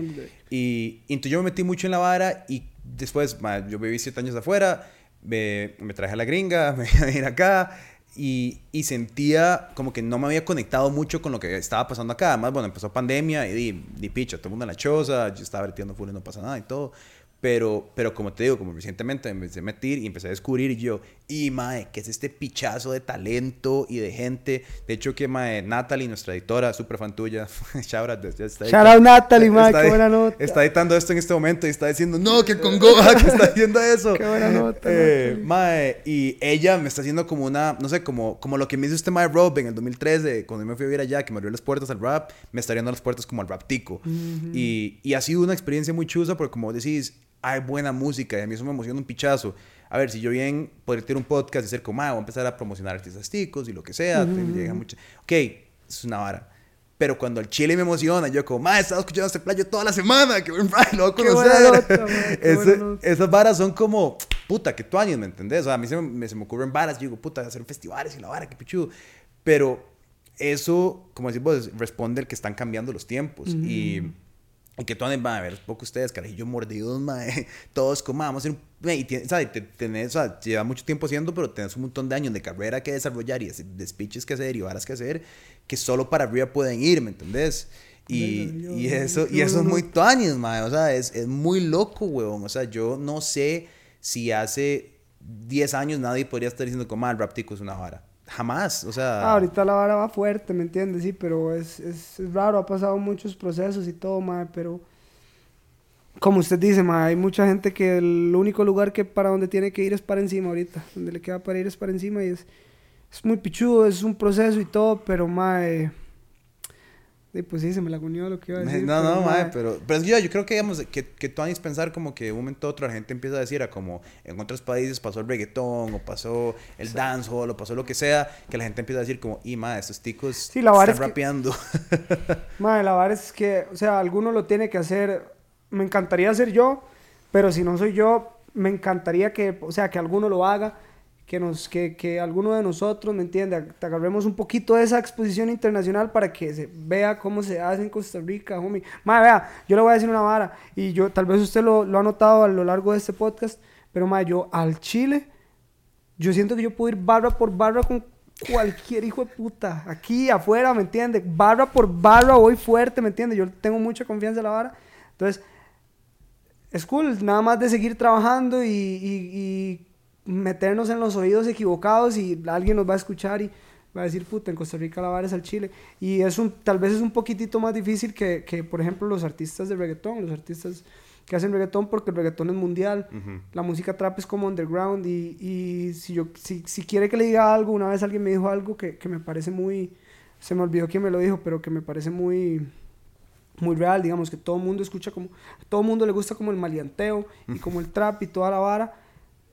[SPEAKER 2] Y, y entonces yo me metí mucho en la vara y después, mae, yo viví siete años afuera, me, me traje a la gringa, me vine a ir acá y, y sentía como que no me había conectado mucho con lo que estaba pasando acá. Además, bueno, empezó pandemia y di, di picha, todo el mundo en la choza, yo estaba vertiendo full y no pasa nada y todo. Pero, pero como te digo, como recientemente me empecé a meter y empecé a descubrir y yo, y mae, ¿qué es este pichazo de talento y de gente? De hecho que mae, Natalie, nuestra editora, súper fan tuya, shout out, ya está.
[SPEAKER 1] Shout out Natalie, mae, qué buena nota.
[SPEAKER 2] Está editando esto en este momento y está diciendo, no, que con Goa, que está diciendo eso.
[SPEAKER 1] Qué buena nota,
[SPEAKER 2] Eh, mae, y ella me está haciendo como una, no sé, como, como lo que me hizo este mae Rob en el 2013, cuando yo me fui a vivir allá, que me abrió las puertas al rap, me está abriendo las puertas como al rap tico. y, y ha sido una experiencia muy chusa porque como decís, hay buena música y a mí eso me emociona un pichazo. A ver, si yo bien podría tener un podcast y ser como, ah, voy a empezar a promocionar artistas ticos y lo que sea, te llega mucha... Ok, es una vara. Pero cuando el chile me emociona, yo como, ma, he estado escuchando este playo toda la semana, que buen lo voy a
[SPEAKER 1] Qué buena
[SPEAKER 2] conocer.
[SPEAKER 1] nota, ma, qué
[SPEAKER 2] Ese-
[SPEAKER 1] buena nota.
[SPEAKER 2] esas varas son como, puta, que tú años, ¿me entendés? O sea, a mí se me, se me ocurren varas, yo digo, puta, hacer festivales y la vara, qué pichudo. Pero eso, como decís vos, responde al que están cambiando los tiempos. Y... Y que tú andes, a ver, poco ustedes, carajillos mordidos, mae, todos como, vamos a hacer un... mae, Y tienes, ¿sabes? Te, tenés, lleva mucho tiempo haciendo, pero tenés un montón de años de carrera que desarrollar y de speeches que hacer y varas que hacer, que solo para arriba pueden ir, ¿me entendés? Y, y eso, y eso es muy tuanis, mae, o sea, es, es muy loco, weón, o sea, yo no sé si hace 10 años nadie podría estar diciendo como, ah, el rap tico es una vara. Jamás, o sea...
[SPEAKER 1] Ah, ahorita la vara va fuerte, ¿me entiendes? Sí, pero es, es, es raro, ha pasado muchos procesos y todo, mae, pero como usted dice, mae, hay mucha gente que el único lugar que para donde tiene que ir es para encima ahorita, donde le queda para ir es para encima y es, es muy pichudo, es un proceso y todo, pero Sí, pues sí, se me laguneó lo que iba a decir.
[SPEAKER 2] No, no,
[SPEAKER 1] mae,
[SPEAKER 2] pero, pero es que yo, yo creo que, digamos, que, que tú pensar como que de un momento a otro la gente empieza a decir, a como en otros países pasó el reggaetón, o pasó el dancehall, o pasó lo que sea, que la gente empieza a decir como, y mae, estos ticos
[SPEAKER 1] Sí, la
[SPEAKER 2] están
[SPEAKER 1] es que-
[SPEAKER 2] rapeando.
[SPEAKER 1] Mae, la verdad es que, o sea, alguno lo tiene que hacer. Me encantaría ser yo, pero si no soy yo, me encantaría que, o sea, que alguno lo haga, que nos, que, que alguno de nosotros, ¿me entiende? Agarremos un poquito de esa exposición internacional para que se vea cómo se hace en Costa Rica, homie. Mae, vea, yo le voy a decir una vara, y yo, tal vez usted lo, lo ha notado a lo largo de este podcast, pero mae, yo al Chile, yo siento que yo puedo ir barra por barra con cualquier hijo de puta. Aquí, afuera, ¿me entiendes? Barra por barra voy fuerte, ¿me entiendes? Yo tengo mucha confianza en la vara. Entonces, es cool, nada más de seguir trabajando y, y- y meternos en los oídos equivocados y alguien nos va a escuchar y va a decir, puta, en Costa Rica la vara es al chile. Y es un, tal vez es un poquitito más difícil que, que, por ejemplo, los artistas de reggaetón, los artistas que hacen reggaetón porque el reggaetón es mundial. La música trap es como underground y, y si, yo, si, si quiere que le diga algo, una vez alguien me dijo algo que, que me parece muy, se me olvidó quién me lo dijo, pero que me parece muy, muy real, digamos, que todo el mundo escucha como, todo el mundo le gusta como el maleanteo y como el trap y toda la vara,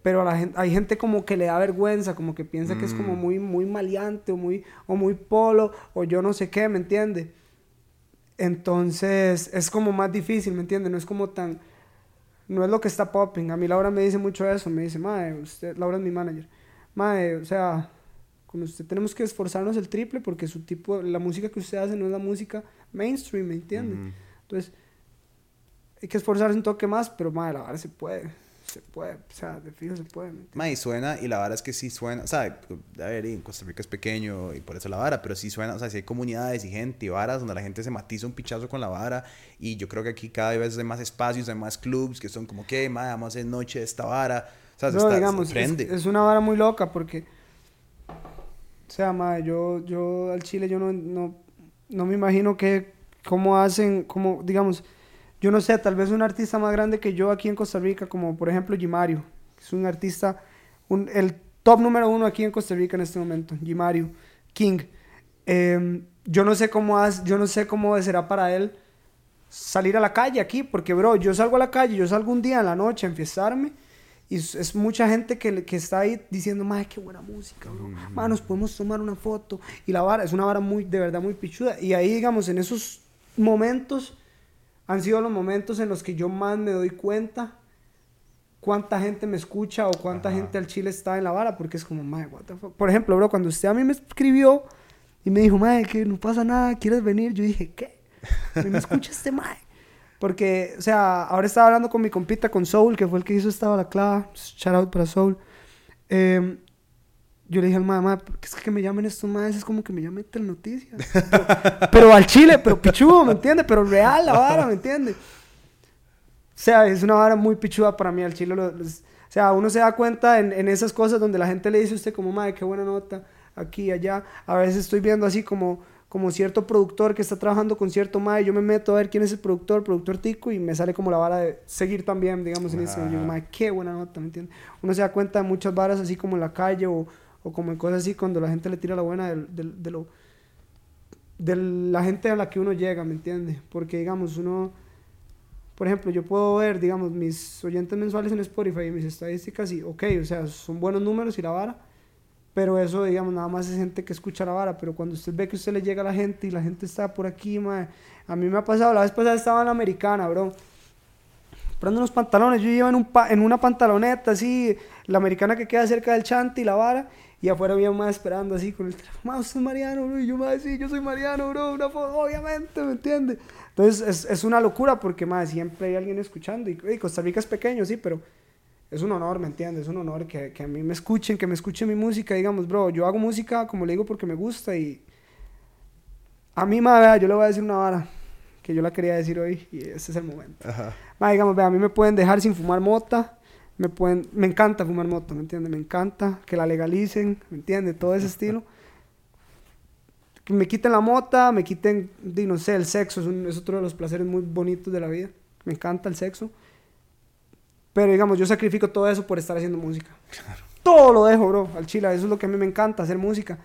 [SPEAKER 1] pero a la gente, hay gente como que le da vergüenza, como que piensa que es como muy, muy maleante o muy, o muy polo o yo no sé qué, ¿me entiende? Entonces es como más difícil, ¿me entiende? No es como tan, no es lo que está popping. A mí Laura me dice mucho eso, me dice, mae, usted, Laura es mi manager, mae, o sea, con usted tenemos que esforzarnos el triple porque su tipo, la música que usted hace no es la música mainstream, ¿me entiende?
[SPEAKER 2] Ujú.
[SPEAKER 1] Entonces, hay que esforzarse un toque más, pero mae, la verdad se puede, se puede, o sea, de fijo se puede.
[SPEAKER 2] Ma, y suena, y la vara es que sí suena, o sea, a ver, y en Costa Rica es pequeño y por eso la vara, pero sí suena, o sea, sí hay comunidades y gente y varas donde la gente se matiza un pichazo con la vara y yo creo que aquí cada vez hay más espacios, hay más clubs que son como que, ma, vamos a hacer noche de esta vara, o sea, se, está, se
[SPEAKER 1] digamos, es, una vara muy loca porque, o sea, madre, yo, yo al Chile yo no, no, no me imagino que, cómo hacen, cómo, digamos, yo no sé, tal vez un artista más grande que yo aquí en Costa Rica, como por ejemplo Gimario, que es un artista, un, el top número uno aquí en Costa Rica en este momento, Gimario, King. Eh, yo no sé cómo haz, yo no sé cómo será para él salir a la calle aquí, porque bro, yo salgo a la calle, yo salgo un día en la noche a enfiestarme y es, mucha gente que, que está ahí diciendo, madre, qué buena música, bro. Ma, nos podemos tomar una foto. Y la vara, es una vara muy, de verdad, muy pichuda. Y ahí, digamos, en esos momentos, han sido los momentos en los que yo más me doy cuenta cuánta gente me escucha o cuánta
[SPEAKER 2] Ajá.
[SPEAKER 1] gente al chile está en la vara, porque es como, madre, what the fuck. Por ejemplo, bro, cuando usted a mí me escribió y me dijo, madre, que no pasa nada, ¿quieres venir? Yo dije, ¿qué? Me escucha este madre. Porque, o sea, ahora estaba hablando con mi compita, con Soul, que fue el que hizo esta balaclava. Shout out para Soul. Eh, yo le dije al madre, madre, porque es que me llamen estos madres, es como que me llamen Telenoticias. pero, pero al chile, pero pichudo, ¿me entiendes? Pero real la vara, ¿me entiendes? O sea, es una vara muy pichuda para mí al chile. los- o sea, uno se da cuenta en, en esas cosas donde la gente le dice a usted como, madre, qué buena nota, aquí, allá. A veces estoy viendo así como, como cierto productor que está trabajando con cierto madre. Yo me meto a ver quién es el productor, productor tico, y me sale como la vara de seguir también, digamos, en Instagram. Yo digo,
[SPEAKER 2] Ajá.
[SPEAKER 1] madre, qué buena nota, ¿me entiendes? Uno se da cuenta de muchas varas así como en la calle o, o como en cosas así cuando la gente le tira la buena de, lo de la gente a la que uno llega, ¿me entiende? Porque digamos, uno, por ejemplo, yo puedo ver, digamos, mis oyentes mensuales en Spotify y mis estadísticas y, ok, o sea, son buenos números y la vara, pero eso, digamos, nada más es gente que escucha la vara, pero cuando usted ve que usted le llega a la gente y la gente está por aquí, mae, a mí me ha pasado, la vez pasada estaba en la americana, bro, comprando unos pantalones, yo iba en, un pa- en una pantaloneta así, la americana que queda cerca del chante y la vara, y afuera había un más esperando así con el teléfono, "Ma, usted es Mariano, bro, y yo, más sí, yo soy Mariano, bro, una foto, obviamente, ¿me entiende? Entonces es, es una locura porque, más siempre hay alguien escuchando, y, y Costa Rica es pequeño, sí, pero es un honor, ¿me entiendes? Es un honor que, que a mí me escuchen, que me escuchen mi música, digamos, bro, yo hago música, como le digo, porque me gusta y a mí, ma, vea, yo le voy a decir una vara que yo la quería decir hoy y este es el momento.
[SPEAKER 2] Ajá.
[SPEAKER 1] Ma, digamos, vea, a mí me pueden dejar sin fumar mota, me pueden, me encanta fumar mota, ¿me entiendes? Me encanta que la legalicen, ¿me entiendes? Todo ese estilo. Que me quiten la mota, me quiten, no sé, el sexo, es, un- es otro de los placeres muy bonitos de la vida. Me encanta el sexo. Pero digamos, yo sacrifico todo eso por estar haciendo música. Todo lo dejo, bro, al chile. Eso es lo que a mí me encanta, hacer música.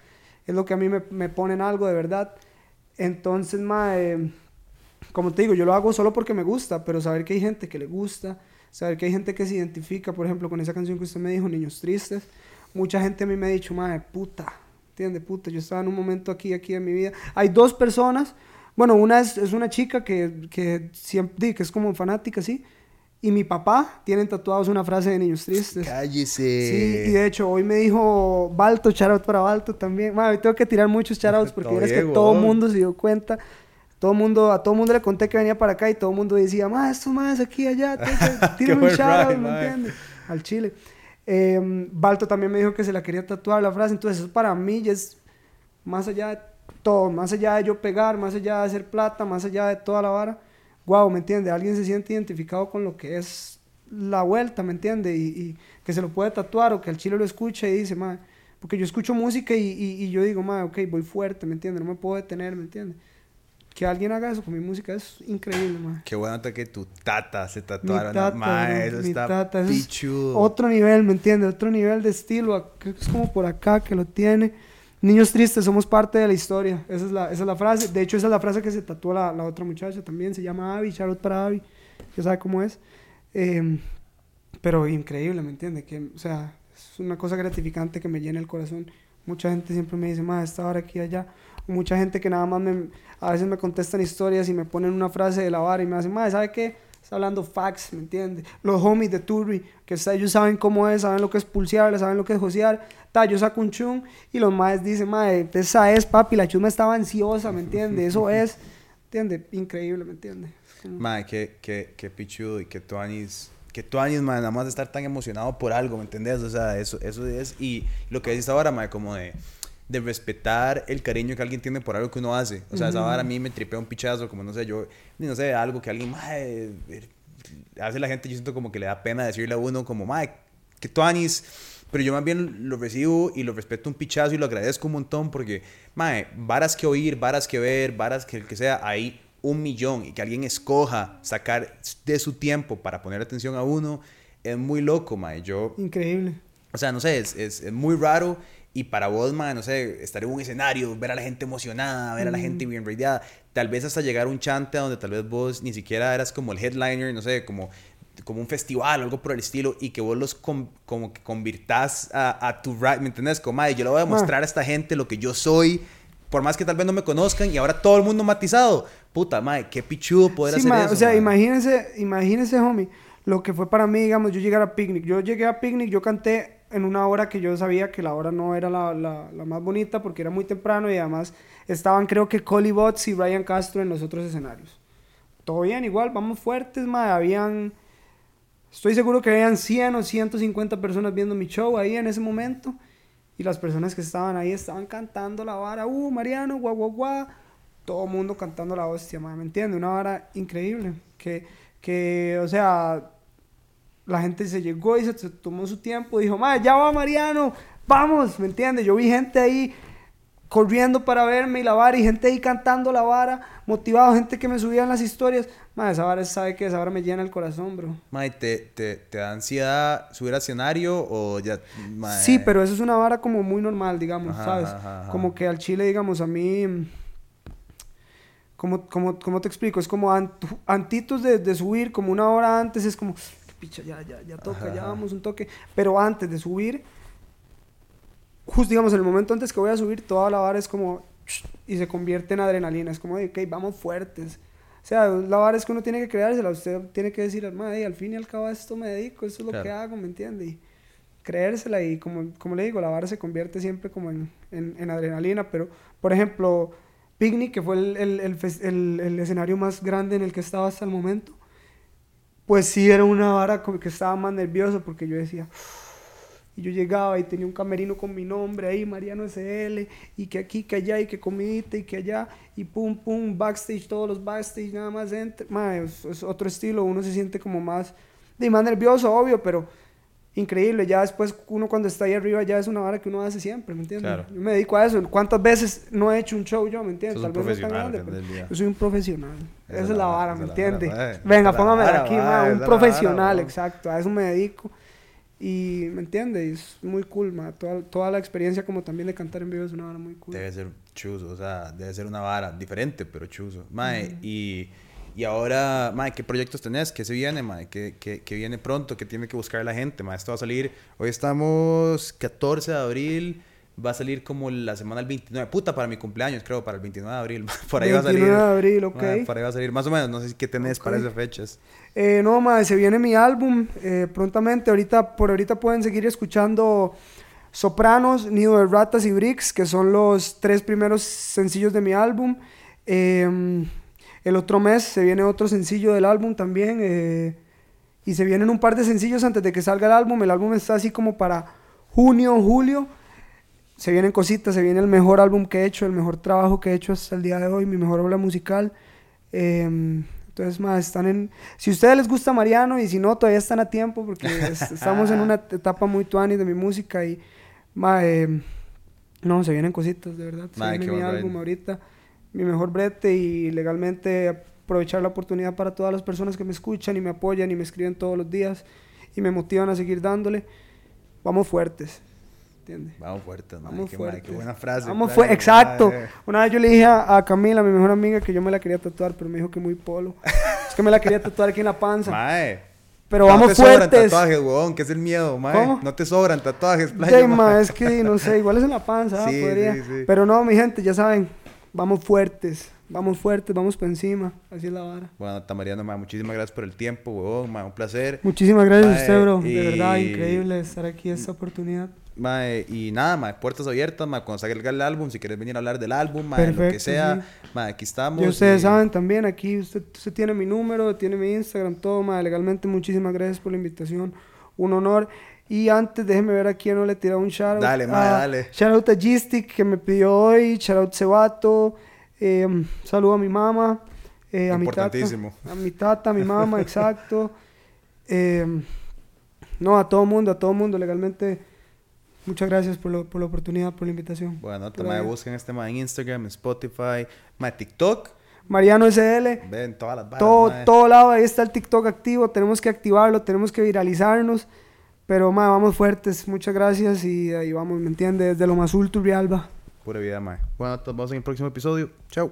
[SPEAKER 1] Es lo que a mí me, me pone en algo de verdad. Entonces, mae, como te digo, yo lo hago solo porque me gusta, pero saber que hay gente que le gusta, saber que hay gente que se identifica, por ejemplo, con esa canción que usted me dijo, Niños Tristes, mucha gente a mí me ha dicho, madre, puta, ¿entiende? Puta, yo estaba en un momento aquí, aquí en mi vida. Hay dos personas, bueno, una es, es una chica que, que siempre, que es como fanática, sí, y mi papá tienen tatuados una frase de Niños Tristes.
[SPEAKER 2] Cállese.
[SPEAKER 1] Sí, y de hecho hoy me dijo Balto, shoutout para Balto también. Madre, tengo que tirar muchos shoutouts porque es que todo el mundo se dio cuenta. Todo mundo, a todo el mundo le conté que venía para acá y todo el mundo decía, más esto más aquí, allá, tírame un
[SPEAKER 2] ride,
[SPEAKER 1] ¿me entiendes? Al chile. Eh, Balto también me dijo que se la quería tatuar la frase, entonces eso para mí ya es más allá de todo, más allá de yo pegar, más allá de hacer plata, más allá de toda la vara. Wow, ¿me entiende? Alguien se siente identificado con lo que es la vuelta, ¿me entiende? Y, y que se lo puede tatuar o que al chile lo escucha y dice, madre, porque yo escucho música y, y, y yo digo, madre, ok, voy fuerte, ¿me entiende? No me puedo detener, ¿me entiende? Que alguien haga eso con mi música es increíble, madre.
[SPEAKER 2] Qué bueno que tu tata se
[SPEAKER 1] Mi
[SPEAKER 2] tatuara.
[SPEAKER 1] tata,
[SPEAKER 2] Mae,
[SPEAKER 1] bro,
[SPEAKER 2] eso
[SPEAKER 1] mi
[SPEAKER 2] está
[SPEAKER 1] tata, eso es. Otro nivel, ¿me entiende? Otro nivel de estilo. Creo que es como por acá que lo tiene. Niños tristes, somos parte de la historia. Esa es la, esa es la frase. De hecho, esa es la frase que se tatuó la, la otra muchacha también. Se llama Abby, Charlotte para Abby. Ya sabe cómo es. Eh, pero increíble, ¿me entiende? Que, o sea, es una cosa gratificante que me llena el corazón. Mucha gente siempre me dice, ma, esta hora aquí allá. Mucha gente que nada más me, a veces me contestan historias y me ponen una frase de la vara y me hacen, ma, ¿sabe qué? Está hablando facts, ¿me entiende? Los homies de Turri, que está- ellos saben cómo es, saben lo que es pulsear, saben lo que es josear. Ta, yo saco un chum y los maes dicen, ma, esa es, papi, la chuma estaba ansiosa, ¿me entiende? Eso es, ¿entiende? Increíble, ¿me entiende? Como-
[SPEAKER 2] Mae, qué, qué, qué pichudo y qué tuanis. Que tuanis, mae, nada más de estar tan emocionado por algo, ¿me entendés? O sea, eso, eso es. Y lo que decís ahora, mae, como de, de respetar el cariño que alguien tiene por algo que uno hace. O sea, esa vara a mí me tripea un pichazo, como no sé, yo, ni no sé, algo que alguien, eh, hace la gente, yo siento como que le da pena decirle a uno, como, mae, que tuanis. Pero yo más bien lo recibo y lo respeto un pichazo y lo agradezco un montón porque, mae, varas que oír, varas que ver, varas que el que sea, hay un millón y que alguien escoja sacar de su tiempo para poner atención a uno, es muy loco, mae. Yo,
[SPEAKER 1] Increíble.
[SPEAKER 2] o sea, no sé, es, es, es muy raro. Y para vos, mae, no sé, estar en un escenario, ver a la gente emocionada, ver a la gente bien radiada, tal vez hasta llegar a un chante donde tal vez vos ni siquiera eras como el headliner, no sé, como, como un festival o algo por el estilo, y que vos los com- como que convirtás a, a tu right, ¿me entendés? Como, yo le voy a demostrar a esta gente lo que yo soy, por más que tal vez no me conozcan, y ahora todo el mundo matizado. Puta, mae, qué pichudo poder
[SPEAKER 1] Sí,
[SPEAKER 2] hacer
[SPEAKER 1] ma,
[SPEAKER 2] eso.
[SPEAKER 1] o sea,
[SPEAKER 2] mae.
[SPEAKER 1] imagínense, imagínense, homie, lo que fue para mí, digamos, yo llegar a Picnic. Yo llegué a Picnic, yo canté en una hora que yo sabía que la hora no era la, la- la más bonita porque era muy temprano y además estaban creo que Collie Bots y Ryan Castro en los otros escenarios. Todo bien, igual, vamos fuertes, ma, habían... Estoy seguro que habían 100 o 150 personas viendo mi show ahí en ese momento. Y las personas que estaban ahí estaban cantando la vara. Uh, Mariano, guau, guau, guau. Todo mundo cantando la hostia, ma, ¿me entiendes? Una vara increíble. Que, que, o sea, la gente se llegó y se, se tomó su tiempo. Dijo, ma, ya va Mariano, vamos, ¿me entiendes? Yo vi gente ahí corriendo para verme y la vara y gente ahí cantando la vara, motivado, gente que me subía en las historias. Ma, esa vara, sabe que esa vara me llena el corazón, bro.
[SPEAKER 2] Mae, ¿te, te, te da ansiedad subir al escenario o ya, mae?
[SPEAKER 1] Sí, pero eso es una vara como muy normal, digamos,
[SPEAKER 2] Ajá,
[SPEAKER 1] ¿sabes?
[SPEAKER 2] ajá, ajá.
[SPEAKER 1] Como que al chile, digamos, a mí... Como, como, como te explico? Es como ant- antitos de, de subir, como una hora antes, es como... "Qué Picha, ya, ya, ya toca,
[SPEAKER 2] Ajá,
[SPEAKER 1] ya vamos un toque. Pero antes de subir, justo digamos, en el momento antes que voy a subir, toda la vara es como... Y se convierte en adrenalina. Es como, ok, vamos fuertes. O sea, la vara es que uno tiene que creársela. Usted tiene que decir, "Mae, al fin y al cabo a esto me dedico, esto es lo
[SPEAKER 2] Claro.
[SPEAKER 1] que hago, ¿me entiende? Y creérsela y como, como le digo, la vara se convierte siempre como en, en- en adrenalina. Pero, por ejemplo, Picnic, que fue el, el- el- el escenario más grande en el que estaba hasta el momento, pues sí era una vara que estaba más nervioso porque yo decía... Y yo llegaba y tenía un camerino con mi nombre ahí, Mariano SL, y que aquí, que allá, y que comidita, y que allá, y pum, pum, backstage, todos los backstage, nada más entre. Mae, es, es otro estilo, uno se siente como más, de más nervioso, obvio, pero increíble. Ya después, uno cuando está ahí arriba, ya es una vara que uno hace siempre, ¿me entiendes?
[SPEAKER 2] Claro.
[SPEAKER 1] Yo me dedico a eso. ¿Cuántas veces no he hecho un show yo, ¿me entiendes? Tal vez no tan
[SPEAKER 2] profesional,
[SPEAKER 1] grande, pero yo soy un profesional. Esa, es la vara, ¿me
[SPEAKER 2] es
[SPEAKER 1] entiendes? Venga,
[SPEAKER 2] es
[SPEAKER 1] póngame aquí, un
[SPEAKER 2] es vara,
[SPEAKER 1] profesional, exacto, a eso me dedico. Y me entiende, es muy cool, ma. Toda, toda la experiencia como también de cantar en vivo es una vara muy cool.
[SPEAKER 2] Debe ser chuzo, o sea, debe ser una vara diferente, pero chuzo. Mae, y, y ahora, mae, ¿qué proyectos tenés? ¿Qué se viene, mae? ¿Qué, qué, qué viene pronto? ¿Qué tiene que buscar la gente? Mae, esto va a salir, hoy estamos 14 de abril, va a salir como la semana del 29, puta, para mi cumpleaños, creo, para el 29 de abril. Por ahí va a salir.
[SPEAKER 1] 29 de abril, ok.
[SPEAKER 2] por ahí va a salir, más o menos, no sé qué tenés para esas fechas.
[SPEAKER 1] Eh, no, ma, se viene mi álbum eh, prontamente. Ahorita, por ahorita pueden seguir escuchando Sopranos, Nido de Ratas y Bricks, que son los tres primeros sencillos de mi álbum. Eh, el otro mes se viene otro sencillo del álbum también. eh, y se vienen un par de sencillos antes de que salga el álbum. El álbum está así como para junio, julio. Se vienen cositas, se viene el mejor álbum que he hecho, el mejor trabajo que he hecho hasta el día de hoy, mi mejor obra musical. Eh, entonces, más están en... Si a ustedes les gusta Mariano y si no, todavía están a tiempo porque es- estamos en una etapa muy tuani de mi música y... eh, no, se vienen cositas, de verdad. Se viene mi álbum ahorita, mi mejor brete y legalmente aprovechar la oportunidad para todas las personas que me escuchan y me apoyan y me escriben todos los días y me motivan a seguir dándole. Vamos fuertes, ¿entiendes?
[SPEAKER 2] Vamos fuertes,
[SPEAKER 1] Vamos
[SPEAKER 2] qué,
[SPEAKER 1] fuertes.
[SPEAKER 2] qué buena frase.
[SPEAKER 1] Vamos fue, exacto.
[SPEAKER 2] mae.
[SPEAKER 1] Una vez yo le dije a, a Camila, mi mejor amiga, que yo me la quería tatuar, pero me dijo que muy polo. es que me la quería tatuar aquí en la panza.
[SPEAKER 2] Mae.
[SPEAKER 1] pero
[SPEAKER 2] no
[SPEAKER 1] vamos
[SPEAKER 2] te sobran
[SPEAKER 1] fuertes.
[SPEAKER 2] tatuajes, huevón, que es el miedo, mae.
[SPEAKER 1] ¿Cómo?
[SPEAKER 2] No te sobran tatuajes, playa,
[SPEAKER 1] Sí,
[SPEAKER 2] mae.
[SPEAKER 1] ma, es que no sé, igual es en la panza, ah,
[SPEAKER 2] Sí,
[SPEAKER 1] podría.
[SPEAKER 2] sí, sí.
[SPEAKER 1] Pero no, mi gente, ya saben, vamos fuertes, vamos fuertes, vamos por encima, así es la vara.
[SPEAKER 2] Bueno, Tamariano, mae, muchísimas gracias por el tiempo, huevón, mae, un placer.
[SPEAKER 1] Muchísimas gracias a usted, bro.
[SPEAKER 2] y-
[SPEAKER 1] De verdad, increíble estar aquí esta oportunidad.
[SPEAKER 2] Mae, y nada, mae, puertas abiertas, mae, cuando salga el álbum, si quieres venir a hablar del álbum, mae, lo que
[SPEAKER 1] Perfecto,
[SPEAKER 2] sea,
[SPEAKER 1] sí.
[SPEAKER 2] mae, aquí estamos.
[SPEAKER 1] Y ustedes
[SPEAKER 2] y-
[SPEAKER 1] saben también, aquí usted, usted tiene mi número, tiene mi Instagram, todo, ma, legalmente muchísimas gracias por la invitación, un honor. Y antes, déjeme ver a quién no le tiré un shoutout.
[SPEAKER 2] Dale, ma,
[SPEAKER 1] Ah,
[SPEAKER 2] dale.
[SPEAKER 1] Shoutout a Gistic que me pidió hoy, shoutout Cebato, eh, saludo a mi mamá, eh, a mi tata.
[SPEAKER 2] Importantísimo.
[SPEAKER 1] A mi tata, a mi mamá, exacto. Eh, no, a todo mundo, a todo mundo, legalmente. Muchas gracias por, lo- por la oportunidad, por la invitación.
[SPEAKER 2] Bueno, mae,
[SPEAKER 1] vida.
[SPEAKER 2] busquen este mae en Instagram, en Spotify, mae, TikTok,
[SPEAKER 1] Mariano SL.
[SPEAKER 2] ven todas las varas,
[SPEAKER 1] todo,
[SPEAKER 2] mae.
[SPEAKER 1] todo lado, ahí está el TikTok activo, tenemos que activarlo, tenemos que viralizarnos, pero ma, vamos fuertes, muchas gracias y ahí vamos, ¿me entiendes? Desde lo más ultra Realba.
[SPEAKER 2] Pura vida, mae. Bueno, nos vemos en el próximo episodio. Chao.